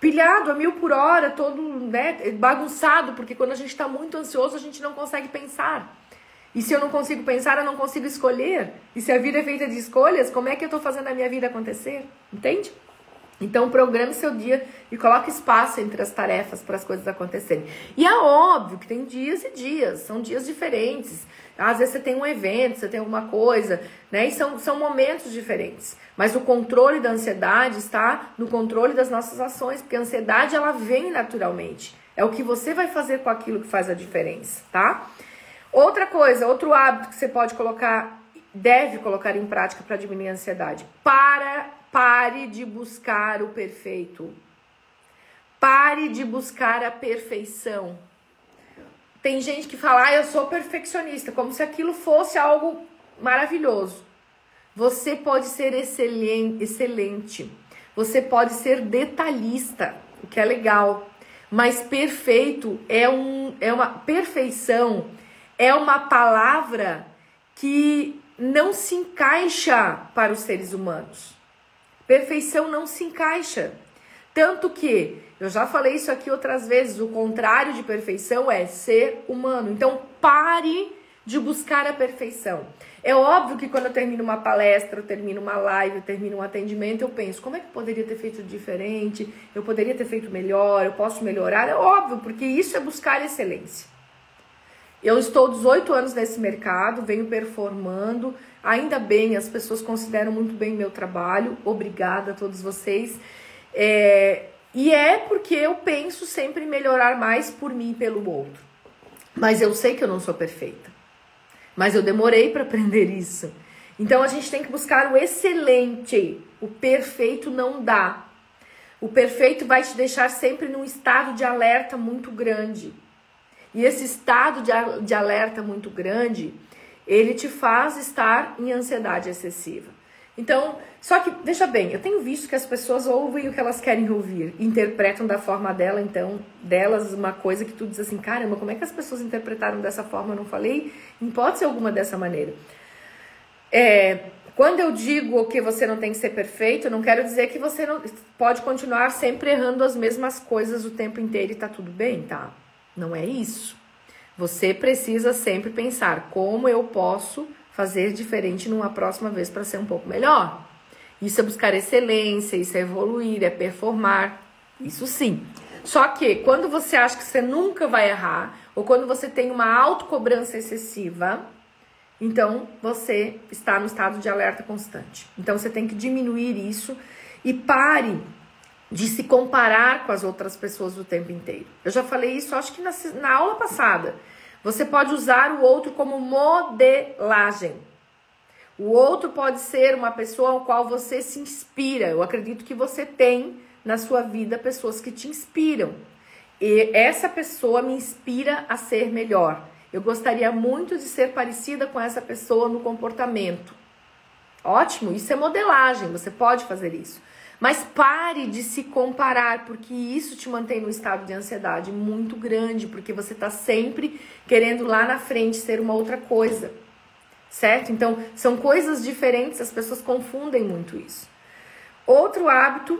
pilhado a mil por hora, todo né, bagunçado, porque quando a gente está muito ansioso, a gente não consegue pensar. E se eu não consigo pensar, eu não consigo escolher. E se a vida é feita de escolhas, como é que eu estou fazendo a minha vida acontecer? Entende? Então, programe seu dia e coloque espaço entre as tarefas para as coisas acontecerem. E é óbvio que tem dias e dias, são dias diferentes. Às vezes você tem um evento, você tem alguma coisa, né? E são, são momentos diferentes. Mas o controle da ansiedade está no controle das nossas ações, porque a ansiedade ela vem naturalmente. É o que você vai fazer com aquilo que faz a diferença, tá? Outra coisa, outro hábito que você pode colocar, deve colocar em prática para diminuir a ansiedade. Para Pare de buscar o perfeito. Pare de buscar a perfeição. Tem gente que fala, ah, eu sou perfeccionista, como se aquilo fosse algo maravilhoso. Você pode ser excelente. Você pode ser detalhista, o que é legal. Mas perfeito é, um, é uma perfeição, é uma palavra que não se encaixa para os seres humanos. Perfeição não se encaixa. Tanto que, eu já falei isso aqui outras vezes, o contrário de perfeição é ser humano. Então, pare de buscar a perfeição. É óbvio que quando eu termino uma palestra, eu termino uma live, eu termino um atendimento, eu penso, como é que eu poderia ter feito diferente? Eu poderia ter feito melhor, eu posso melhorar? É óbvio, porque isso é buscar excelência. Eu estou 18 anos nesse mercado, venho performando, Ainda bem, as pessoas consideram muito bem meu trabalho. Obrigada a todos vocês. É, e é porque eu penso sempre em melhorar mais por mim e pelo outro. Mas eu sei que eu não sou perfeita. Mas eu demorei para aprender isso. Então a gente tem que buscar o excelente. O perfeito não dá. O perfeito vai te deixar sempre num estado de alerta muito grande. E esse estado de, de alerta muito grande ele te faz estar em ansiedade excessiva. Então, só que, veja bem, eu tenho visto que as pessoas ouvem o que elas querem ouvir, interpretam da forma dela, então, delas uma coisa que tu diz assim, caramba, como é que as pessoas interpretaram dessa forma? Eu não falei, em hipótese alguma dessa maneira. É, quando eu digo que você não tem que ser perfeito, não quero dizer que você não pode continuar sempre errando as mesmas coisas o tempo inteiro e tá tudo bem, tá? Não é isso. Você precisa sempre pensar como eu posso fazer diferente numa próxima vez para ser um pouco melhor. Isso é buscar excelência, isso é evoluir, é performar. Isso sim. Só que quando você acha que você nunca vai errar, ou quando você tem uma autocobrança excessiva, então você está no estado de alerta constante. Então você tem que diminuir isso e pare de se comparar com as outras pessoas o tempo inteiro. Eu já falei isso, acho que na, na aula passada. Você pode usar o outro como modelagem. O outro pode ser uma pessoa ao qual você se inspira. Eu acredito que você tem na sua vida pessoas que te inspiram. E essa pessoa me inspira a ser melhor. Eu gostaria muito de ser parecida com essa pessoa no comportamento. Ótimo, isso é modelagem, você pode fazer isso. Mas pare de se comparar, porque isso te mantém num estado de ansiedade muito grande, porque você está sempre querendo lá na frente ser uma outra coisa. Certo? Então, são coisas diferentes, as pessoas confundem muito isso. Outro hábito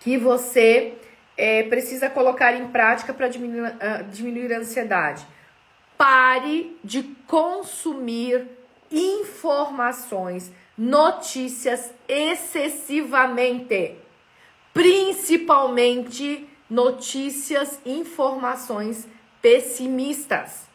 que você é, precisa colocar em prática para diminuir, uh, diminuir a ansiedade. Pare de consumir informações notícias excessivamente, principalmente notícias, informações pessimistas.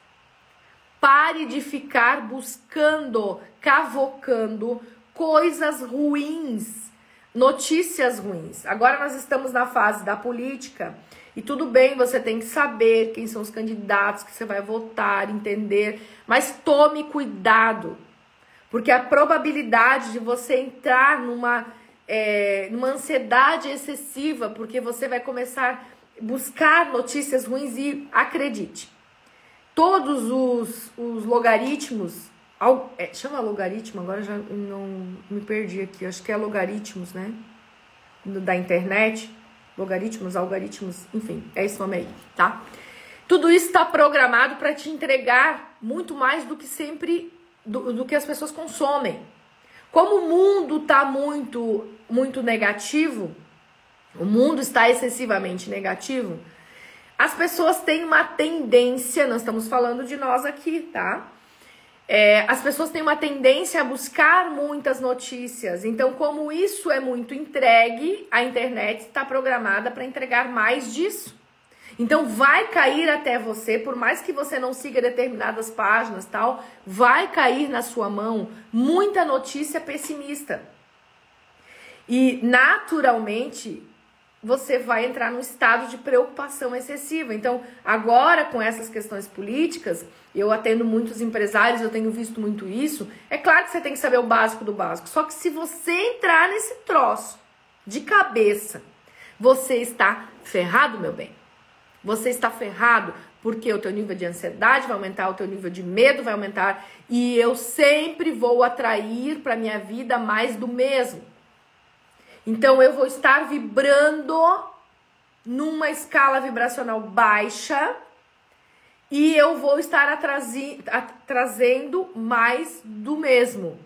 Pare de ficar buscando, cavocando coisas ruins, notícias ruins. Agora nós estamos na fase da política e tudo bem, você tem que saber quem são os candidatos que você vai votar, entender, mas tome cuidado porque a probabilidade de você entrar numa é, numa ansiedade excessiva, porque você vai começar a buscar notícias ruins e acredite. Todos os, os logaritmos, é, chama logaritmo, agora já não me perdi aqui, acho que é logaritmos, né? Da internet, logaritmos, algoritmos, enfim, é esse nome aí, tá? Tudo isso está programado para te entregar muito mais do que sempre, do, do que as pessoas consomem. Como o mundo está muito, muito negativo, o mundo está excessivamente negativo, as pessoas têm uma tendência, nós estamos falando de nós aqui, tá? É, as pessoas têm uma tendência a buscar muitas notícias. Então, como isso é muito entregue, a internet está programada para entregar mais disso. Então vai cair até você, por mais que você não siga determinadas páginas, tal, vai cair na sua mão muita notícia pessimista. E naturalmente você vai entrar num estado de preocupação excessiva. Então, agora com essas questões políticas, eu atendo muitos empresários, eu tenho visto muito isso. É claro que você tem que saber o básico do básico. Só que se você entrar nesse troço de cabeça, você está ferrado, meu bem. Você está ferrado porque o teu nível de ansiedade vai aumentar, o teu nível de medo vai aumentar e eu sempre vou atrair para minha vida mais do mesmo. Então eu vou estar vibrando numa escala vibracional baixa e eu vou estar trazendo mais do mesmo,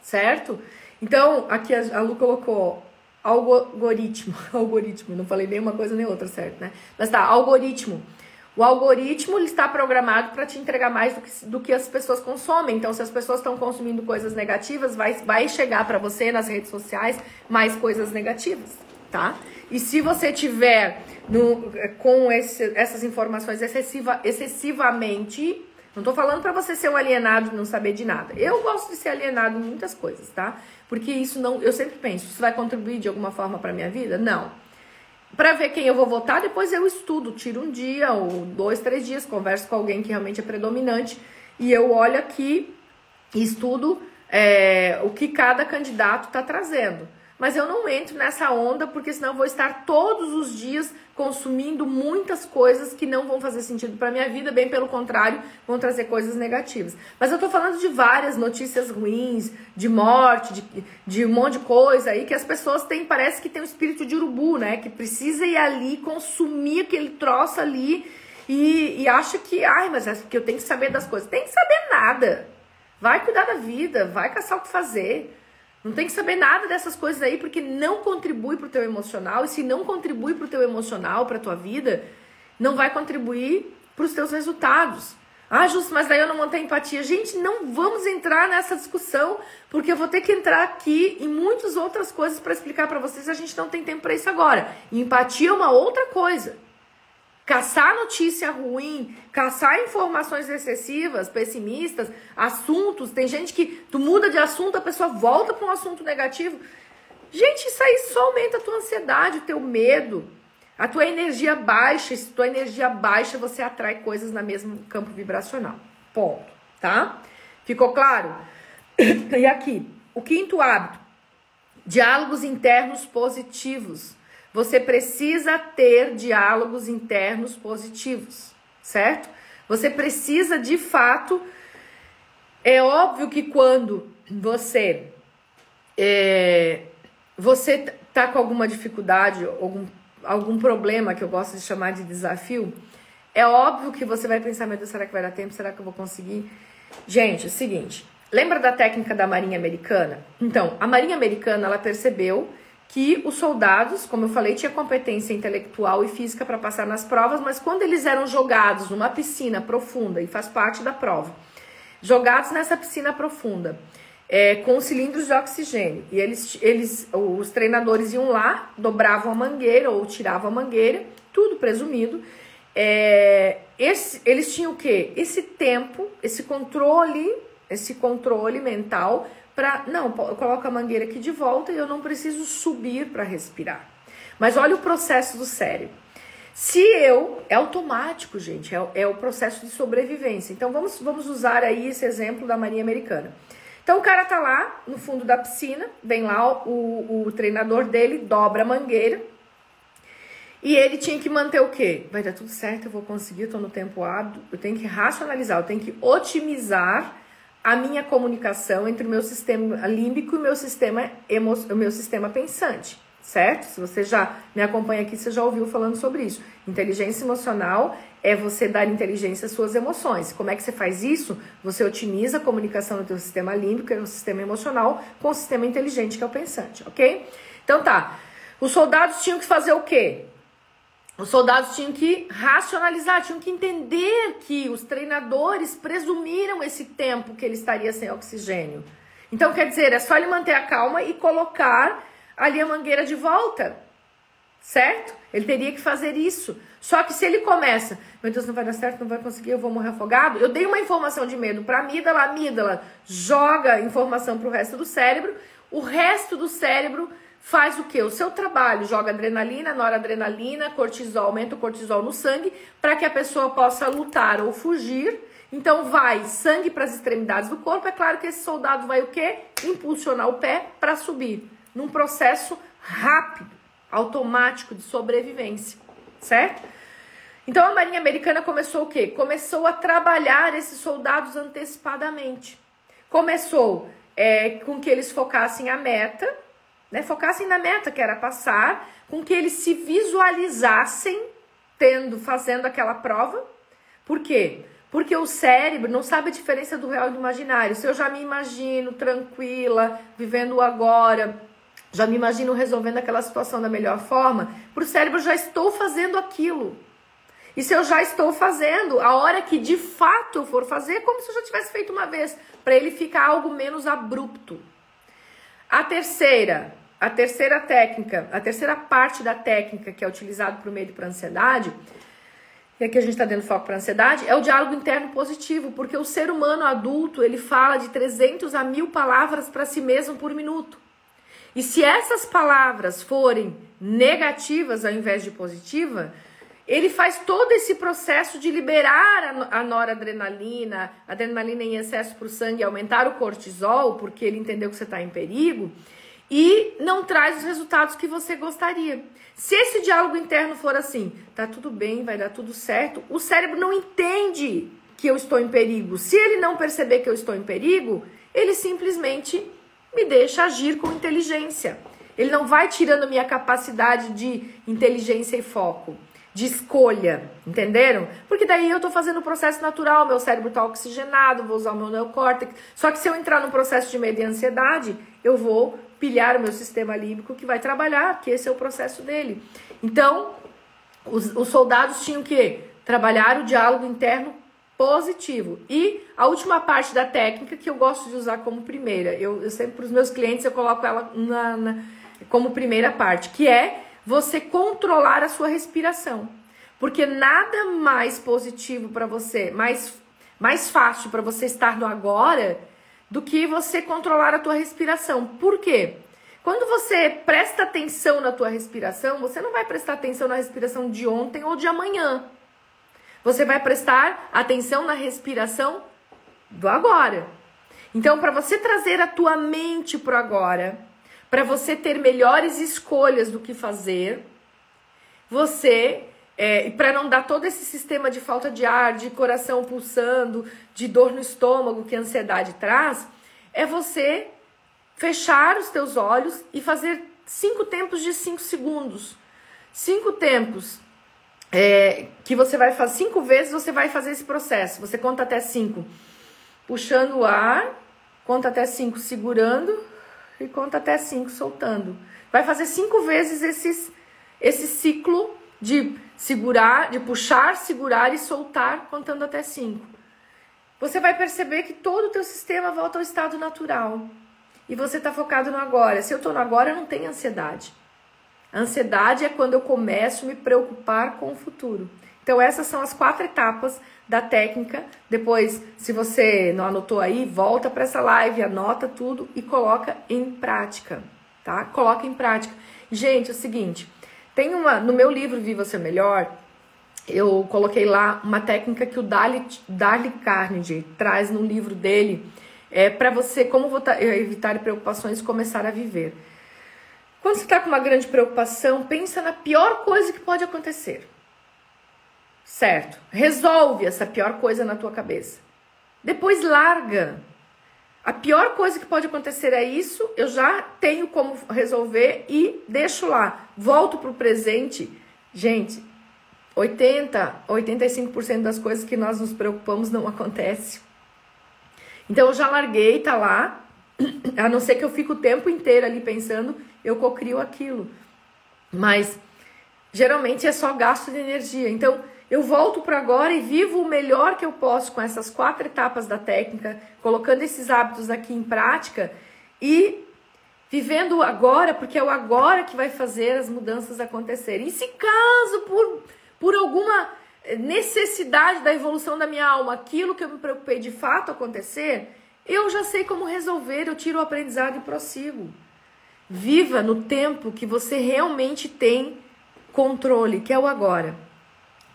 certo? Então, aqui a Lu colocou algoritmo, algoritmo, não falei nem uma coisa nem outra, certo, né? Mas tá, algoritmo. O algoritmo ele está programado para te entregar mais do que, do que as pessoas consomem. Então, se as pessoas estão consumindo coisas negativas, vai, vai chegar para você nas redes sociais mais coisas negativas, tá? E se você tiver no, com esse, essas informações excessiva, excessivamente não tô falando para você ser um alienado e não saber de nada. Eu gosto de ser alienado em muitas coisas, tá? Porque isso não, eu sempre penso, isso vai contribuir de alguma forma para minha vida? Não. Para ver quem eu vou votar, depois eu estudo, tiro um dia ou dois, três dias, converso com alguém que realmente é predominante e eu olho aqui e estudo é, o que cada candidato está trazendo mas eu não entro nessa onda porque senão eu vou estar todos os dias consumindo muitas coisas que não vão fazer sentido para minha vida, bem pelo contrário, vão trazer coisas negativas. Mas eu tô falando de várias notícias ruins, de morte, de, de um monte de coisa aí que as pessoas têm, parece que tem um espírito de urubu, né? Que precisa ir ali consumir aquele troço ali e, e acha que, ai, mas é que eu tenho que saber das coisas. Tem que saber nada. Vai cuidar da vida, vai caçar o que fazer. Não tem que saber nada dessas coisas aí, porque não contribui pro teu emocional. E se não contribui pro teu emocional, pra tua vida, não vai contribuir pros teus resultados. Ah, Justo, mas daí eu não montei empatia. Gente, não vamos entrar nessa discussão, porque eu vou ter que entrar aqui em muitas outras coisas para explicar para vocês. A gente não tem tempo para isso agora. E empatia é uma outra coisa caçar notícia ruim, caçar informações excessivas, pessimistas, assuntos. Tem gente que tu muda de assunto, a pessoa volta para um assunto negativo. Gente, isso aí só aumenta a tua ansiedade, o teu medo, a tua energia baixa. Se tua energia baixa, você atrai coisas no mesmo campo vibracional. Ponto, tá? Ficou claro? E aqui, o quinto hábito: diálogos internos positivos. Você precisa ter diálogos internos positivos, certo? Você precisa de fato. É óbvio que quando você é, você tá com alguma dificuldade, algum, algum problema que eu gosto de chamar de desafio, é óbvio que você vai pensar, meu Deus, será que vai dar tempo? Será que eu vou conseguir? Gente, é o seguinte, lembra da técnica da Marinha Americana? Então, a Marinha Americana, ela percebeu que os soldados, como eu falei, tinham competência intelectual e física para passar nas provas, mas quando eles eram jogados numa piscina profunda, e faz parte da prova, jogados nessa piscina profunda, é, com cilindros de oxigênio, e eles, eles, os treinadores iam lá, dobravam a mangueira ou tiravam a mangueira, tudo presumido, é, esse, eles tinham o quê? Esse tempo, esse controle, esse controle mental para não, eu coloco a mangueira aqui de volta e eu não preciso subir para respirar. Mas olha o processo do cérebro. Se eu, é automático, gente, é, é, o processo de sobrevivência. Então vamos, vamos usar aí esse exemplo da Marinha Americana. Então o cara tá lá no fundo da piscina, vem lá o, o treinador dele, dobra a mangueira. E ele tinha que manter o quê? Vai dar tudo certo, eu vou conseguir, eu tô no tempo hábil. Eu tenho que racionalizar, eu tenho que otimizar a minha comunicação entre o meu sistema límbico e o meu sistema, emo, o meu sistema pensante certo? Se você já me acompanha aqui, você já ouviu falando sobre isso. Inteligência emocional é você dar inteligência às suas emoções. Como é que você faz isso? Você otimiza a comunicação do teu sistema límbico, que é o sistema emocional, com o sistema inteligente, que é o pensante, ok? Então tá. Os soldados tinham que fazer o quê? Os soldados tinham que racionalizar, tinham que entender que os treinadores presumiram esse tempo que ele estaria sem oxigênio. Então, quer dizer, é só ele manter a calma e colocar ali a mangueira de volta. Certo? Ele teria que fazer isso. Só que se ele começa, meu Deus, não vai dar certo, não vai conseguir, eu vou morrer afogado. Eu dei uma informação de medo para a amígdala, a amígdala joga informação para o resto do cérebro. O resto do cérebro faz o que? O seu trabalho, joga adrenalina, noradrenalina, cortisol, aumenta o cortisol no sangue, para que a pessoa possa lutar ou fugir. Então vai sangue para as extremidades do corpo. É claro que esse soldado vai o quê? Impulsionar o pé para subir num processo rápido, automático de sobrevivência, certo? Então a Marinha Americana começou o quê? Começou a trabalhar esses soldados antecipadamente. Começou é, com que eles focassem a meta, né? Focassem na meta que era passar, com que eles se visualizassem tendo, fazendo aquela prova. Por quê? Porque o cérebro não sabe a diferença do real e do imaginário. Se eu já me imagino tranquila, vivendo o agora, já me imagino resolvendo aquela situação da melhor forma, para o cérebro já estou fazendo aquilo. E se eu já estou fazendo, a hora que de fato eu for fazer, é como se eu já tivesse feito uma vez, para ele ficar algo menos abrupto. A terceira, a terceira técnica, a terceira parte da técnica que é utilizada para o medo para ansiedade, e aqui a gente está dando foco para ansiedade, é o diálogo interno positivo, porque o ser humano adulto ele fala de 300 a mil palavras para si mesmo por minuto. E se essas palavras forem negativas ao invés de positiva, ele faz todo esse processo de liberar a noradrenalina, adrenalina em excesso para o sangue, aumentar o cortisol, porque ele entendeu que você está em perigo, e não traz os resultados que você gostaria. Se esse diálogo interno for assim, tá tudo bem, vai dar tudo certo, o cérebro não entende que eu estou em perigo. Se ele não perceber que eu estou em perigo, ele simplesmente me deixa agir com inteligência. Ele não vai tirando minha capacidade de inteligência e foco, de escolha, entenderam? Porque daí eu tô fazendo o processo natural, meu cérebro tá oxigenado, vou usar o meu neocórtex. Só que se eu entrar num processo de medo e ansiedade, eu vou pilhar o meu sistema límbico que vai trabalhar, que esse é o processo dele. Então, os, os soldados tinham que trabalhar o diálogo interno positivo. E a última parte da técnica que eu gosto de usar como primeira, eu, eu sempre para os meus clientes eu coloco ela na, na, como primeira parte, que é você controlar a sua respiração. Porque nada mais positivo para você, mais, mais fácil para você estar no agora do que você controlar a tua respiração. Por quê? Quando você presta atenção na tua respiração, você não vai prestar atenção na respiração de ontem ou de amanhã. Você vai prestar atenção na respiração do agora. Então, para você trazer a tua mente para agora, para você ter melhores escolhas do que fazer, você é, para não dar todo esse sistema de falta de ar, de coração pulsando, de dor no estômago que a ansiedade traz, é você fechar os teus olhos e fazer cinco tempos de cinco segundos. Cinco tempos é, que você vai fazer cinco vezes, você vai fazer esse processo. Você conta até cinco, puxando o ar, conta até cinco segurando e conta até cinco soltando. Vai fazer cinco vezes esses, esse ciclo de segurar, de puxar, segurar e soltar, contando até cinco. Você vai perceber que todo o teu sistema volta ao estado natural. E você está focado no agora. Se eu estou no agora, não tenho ansiedade. Ansiedade é quando eu começo a me preocupar com o futuro. Então, essas são as quatro etapas da técnica. Depois, se você não anotou aí, volta para essa live, anota tudo e coloca em prática, tá? Coloca em prática. Gente, é o seguinte, tem uma no meu livro Viva Ser Melhor, eu coloquei lá uma técnica que o Dali, Dali Carnegie traz no livro dele, é para você como evitar preocupações e começar a viver. Quando você está com uma grande preocupação, pensa na pior coisa que pode acontecer. Certo? Resolve essa pior coisa na tua cabeça. Depois larga. A pior coisa que pode acontecer é isso, eu já tenho como resolver e deixo lá. Volto pro presente. Gente, 80, 85% das coisas que nós nos preocupamos não acontece. Então eu já larguei, tá lá. A não ser que eu fique o tempo inteiro ali pensando, eu cocrio aquilo. Mas geralmente é só gasto de energia. Então eu volto para agora e vivo o melhor que eu posso com essas quatro etapas da técnica, colocando esses hábitos aqui em prática e vivendo agora, porque é o agora que vai fazer as mudanças acontecerem. E se caso por, por alguma necessidade da evolução da minha alma, aquilo que eu me preocupei de fato acontecer, eu já sei como resolver, eu tiro o aprendizado e prossigo. Viva no tempo que você realmente tem controle, que é o agora.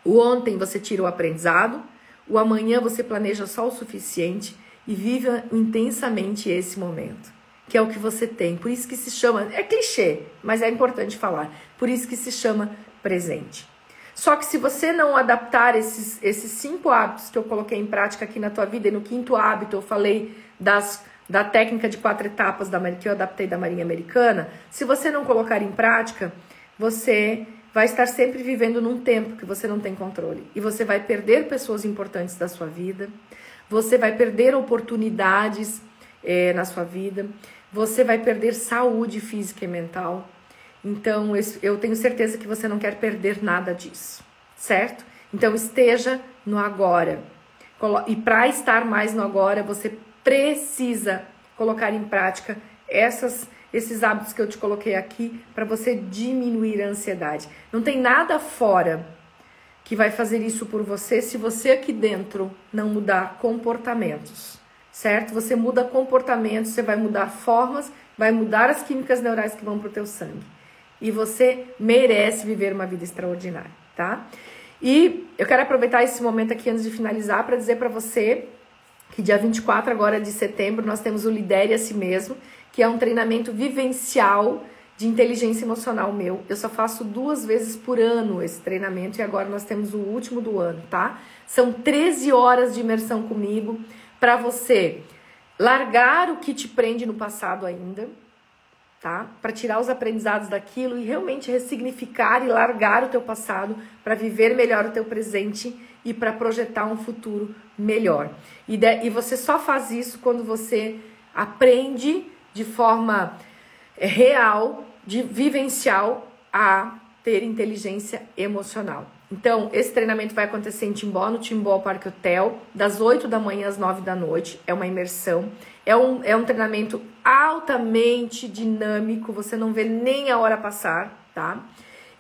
O ontem você tira o aprendizado, o amanhã você planeja só o suficiente e viva intensamente esse momento, que é o que você tem. Por isso que se chama, é clichê, mas é importante falar. Por isso que se chama presente. Só que se você não adaptar esses, esses cinco hábitos que eu coloquei em prática aqui na tua vida, e no quinto hábito eu falei das, da técnica de quatro etapas da, que eu adaptei da Marinha Americana, se você não colocar em prática, você vai estar sempre vivendo num tempo que você não tem controle. E você vai perder pessoas importantes da sua vida, você vai perder oportunidades é, na sua vida, você vai perder saúde física e mental. Então, eu tenho certeza que você não quer perder nada disso, certo? Então, esteja no agora. E para estar mais no agora, você precisa colocar em prática essas esses hábitos que eu te coloquei aqui para você diminuir a ansiedade. Não tem nada fora que vai fazer isso por você se você aqui dentro não mudar comportamentos, certo? Você muda comportamentos, você vai mudar formas, vai mudar as químicas neurais que vão pro teu sangue. E você merece viver uma vida extraordinária, tá? E eu quero aproveitar esse momento aqui antes de finalizar para dizer para você que dia 24 agora de setembro nós temos o Lidere a Si Mesmo, que é um treinamento vivencial de inteligência emocional meu. Eu só faço duas vezes por ano esse treinamento e agora nós temos o último do ano, tá? São 13 horas de imersão comigo para você largar o que te prende no passado ainda, tá? Para tirar os aprendizados daquilo e realmente ressignificar e largar o teu passado para viver melhor o teu presente e para projetar um futuro melhor. E, de, e você só faz isso quando você aprende de forma eh, real, de vivencial, a ter inteligência emocional. Então, esse treinamento vai acontecer em Timbó, no Timbó Parque Hotel, das 8 da manhã às 9 da noite. É uma imersão. É um, é um treinamento altamente dinâmico, você não vê nem a hora passar, tá?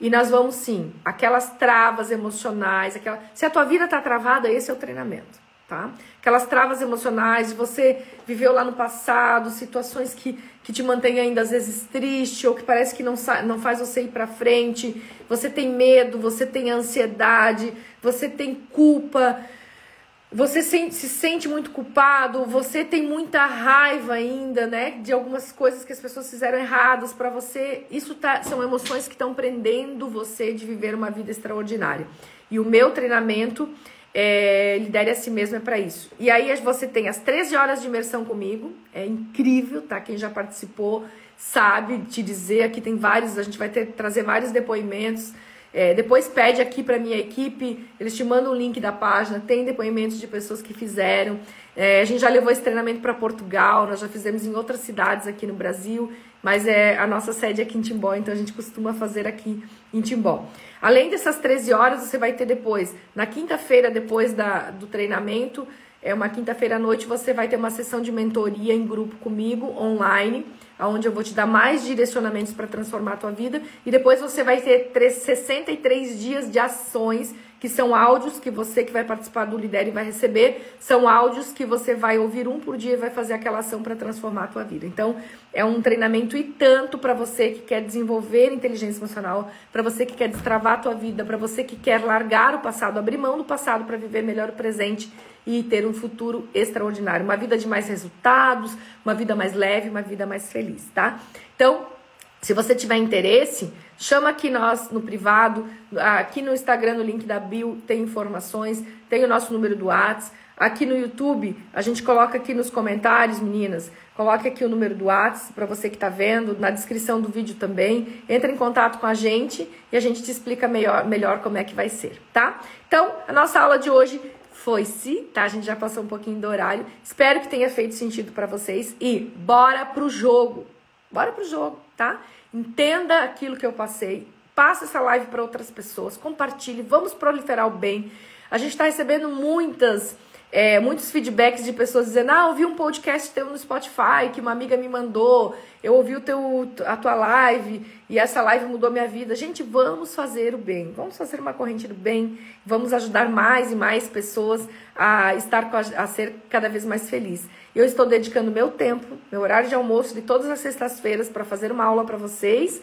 E nós vamos sim, aquelas travas emocionais, aquela. Se a tua vida tá travada, esse é o treinamento tá? Aquelas travas emocionais, você viveu lá no passado, situações que, que te mantêm ainda às vezes triste ou que parece que não, não faz você ir para frente. Você tem medo, você tem ansiedade, você tem culpa, você se, se sente muito culpado, você tem muita raiva ainda, né? De algumas coisas que as pessoas fizeram erradas para você. Isso tá, são emoções que estão prendendo você de viver uma vida extraordinária. E o meu treinamento é, lidere a si mesmo é para isso. E aí você tem as 13 horas de imersão comigo, é incrível, tá? Quem já participou sabe te dizer, aqui tem vários, a gente vai ter, trazer vários depoimentos. É, depois pede aqui para minha equipe, eles te mandam o link da página, tem depoimentos de pessoas que fizeram. É, a gente já levou esse treinamento para Portugal, nós já fizemos em outras cidades aqui no Brasil, mas é a nossa sede é aqui em Timbó, então a gente costuma fazer aqui em Timbó. Além dessas 13 horas, você vai ter depois, na quinta-feira, depois da, do treinamento, é uma quinta-feira à noite, você vai ter uma sessão de mentoria em grupo comigo, online, onde eu vou te dar mais direcionamentos para transformar a tua vida. E depois você vai ter 63 dias de ações que são áudios que você que vai participar do Lidere vai receber, são áudios que você vai ouvir um por dia e vai fazer aquela ação para transformar a tua vida. Então, é um treinamento e tanto para você que quer desenvolver inteligência emocional, para você que quer destravar a tua vida, para você que quer largar o passado, abrir mão do passado para viver melhor o presente e ter um futuro extraordinário, uma vida de mais resultados, uma vida mais leve, uma vida mais feliz, tá? Então, se você tiver interesse, chama aqui nós no privado, aqui no Instagram, no link da bio, tem informações, tem o nosso número do WhatsApp. Aqui no YouTube, a gente coloca aqui nos comentários, meninas, coloque aqui o número do WhatsApp para você que está vendo, na descrição do vídeo também. Entra em contato com a gente e a gente te explica melhor, melhor como é que vai ser, tá? Então, a nossa aula de hoje foi-se, tá? A gente já passou um pouquinho do horário. Espero que tenha feito sentido para vocês e bora pro jogo. Bora pro jogo, tá? Entenda aquilo que eu passei. Passe essa live para outras pessoas. Compartilhe. Vamos proliferar o bem. A gente está recebendo muitas é, muitos feedbacks de pessoas dizendo: Ah, ouvi um podcast teu no Spotify que uma amiga me mandou, eu ouvi o teu, a tua live e essa live mudou minha vida. Gente, vamos fazer o bem, vamos fazer uma corrente do bem, vamos ajudar mais e mais pessoas a estar a, a ser cada vez mais feliz. Eu estou dedicando meu tempo, meu horário de almoço de todas as sextas-feiras para fazer uma aula para vocês.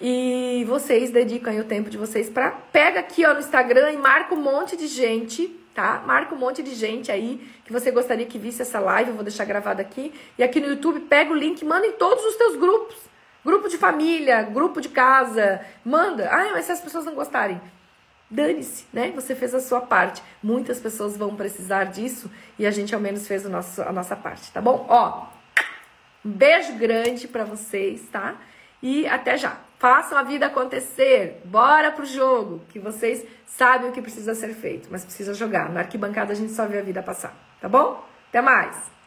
E vocês dedicam o tempo de vocês para pega aqui ó no Instagram e marca um monte de gente tá? Marca um monte de gente aí que você gostaria que visse essa live, eu vou deixar gravada aqui. E aqui no YouTube, pega o link, manda em todos os teus grupos. Grupo de família, grupo de casa, manda. Ah, mas se as pessoas não gostarem, dane-se, né? Você fez a sua parte. Muitas pessoas vão precisar disso e a gente ao menos fez o nosso, a nossa parte, tá bom? Ó, um beijo grande para vocês, tá? E até já. Façam a vida acontecer. Bora pro jogo, que vocês sabem o que precisa ser feito, mas precisa jogar. Na arquibancada a gente só vê a vida passar, tá bom? Até mais.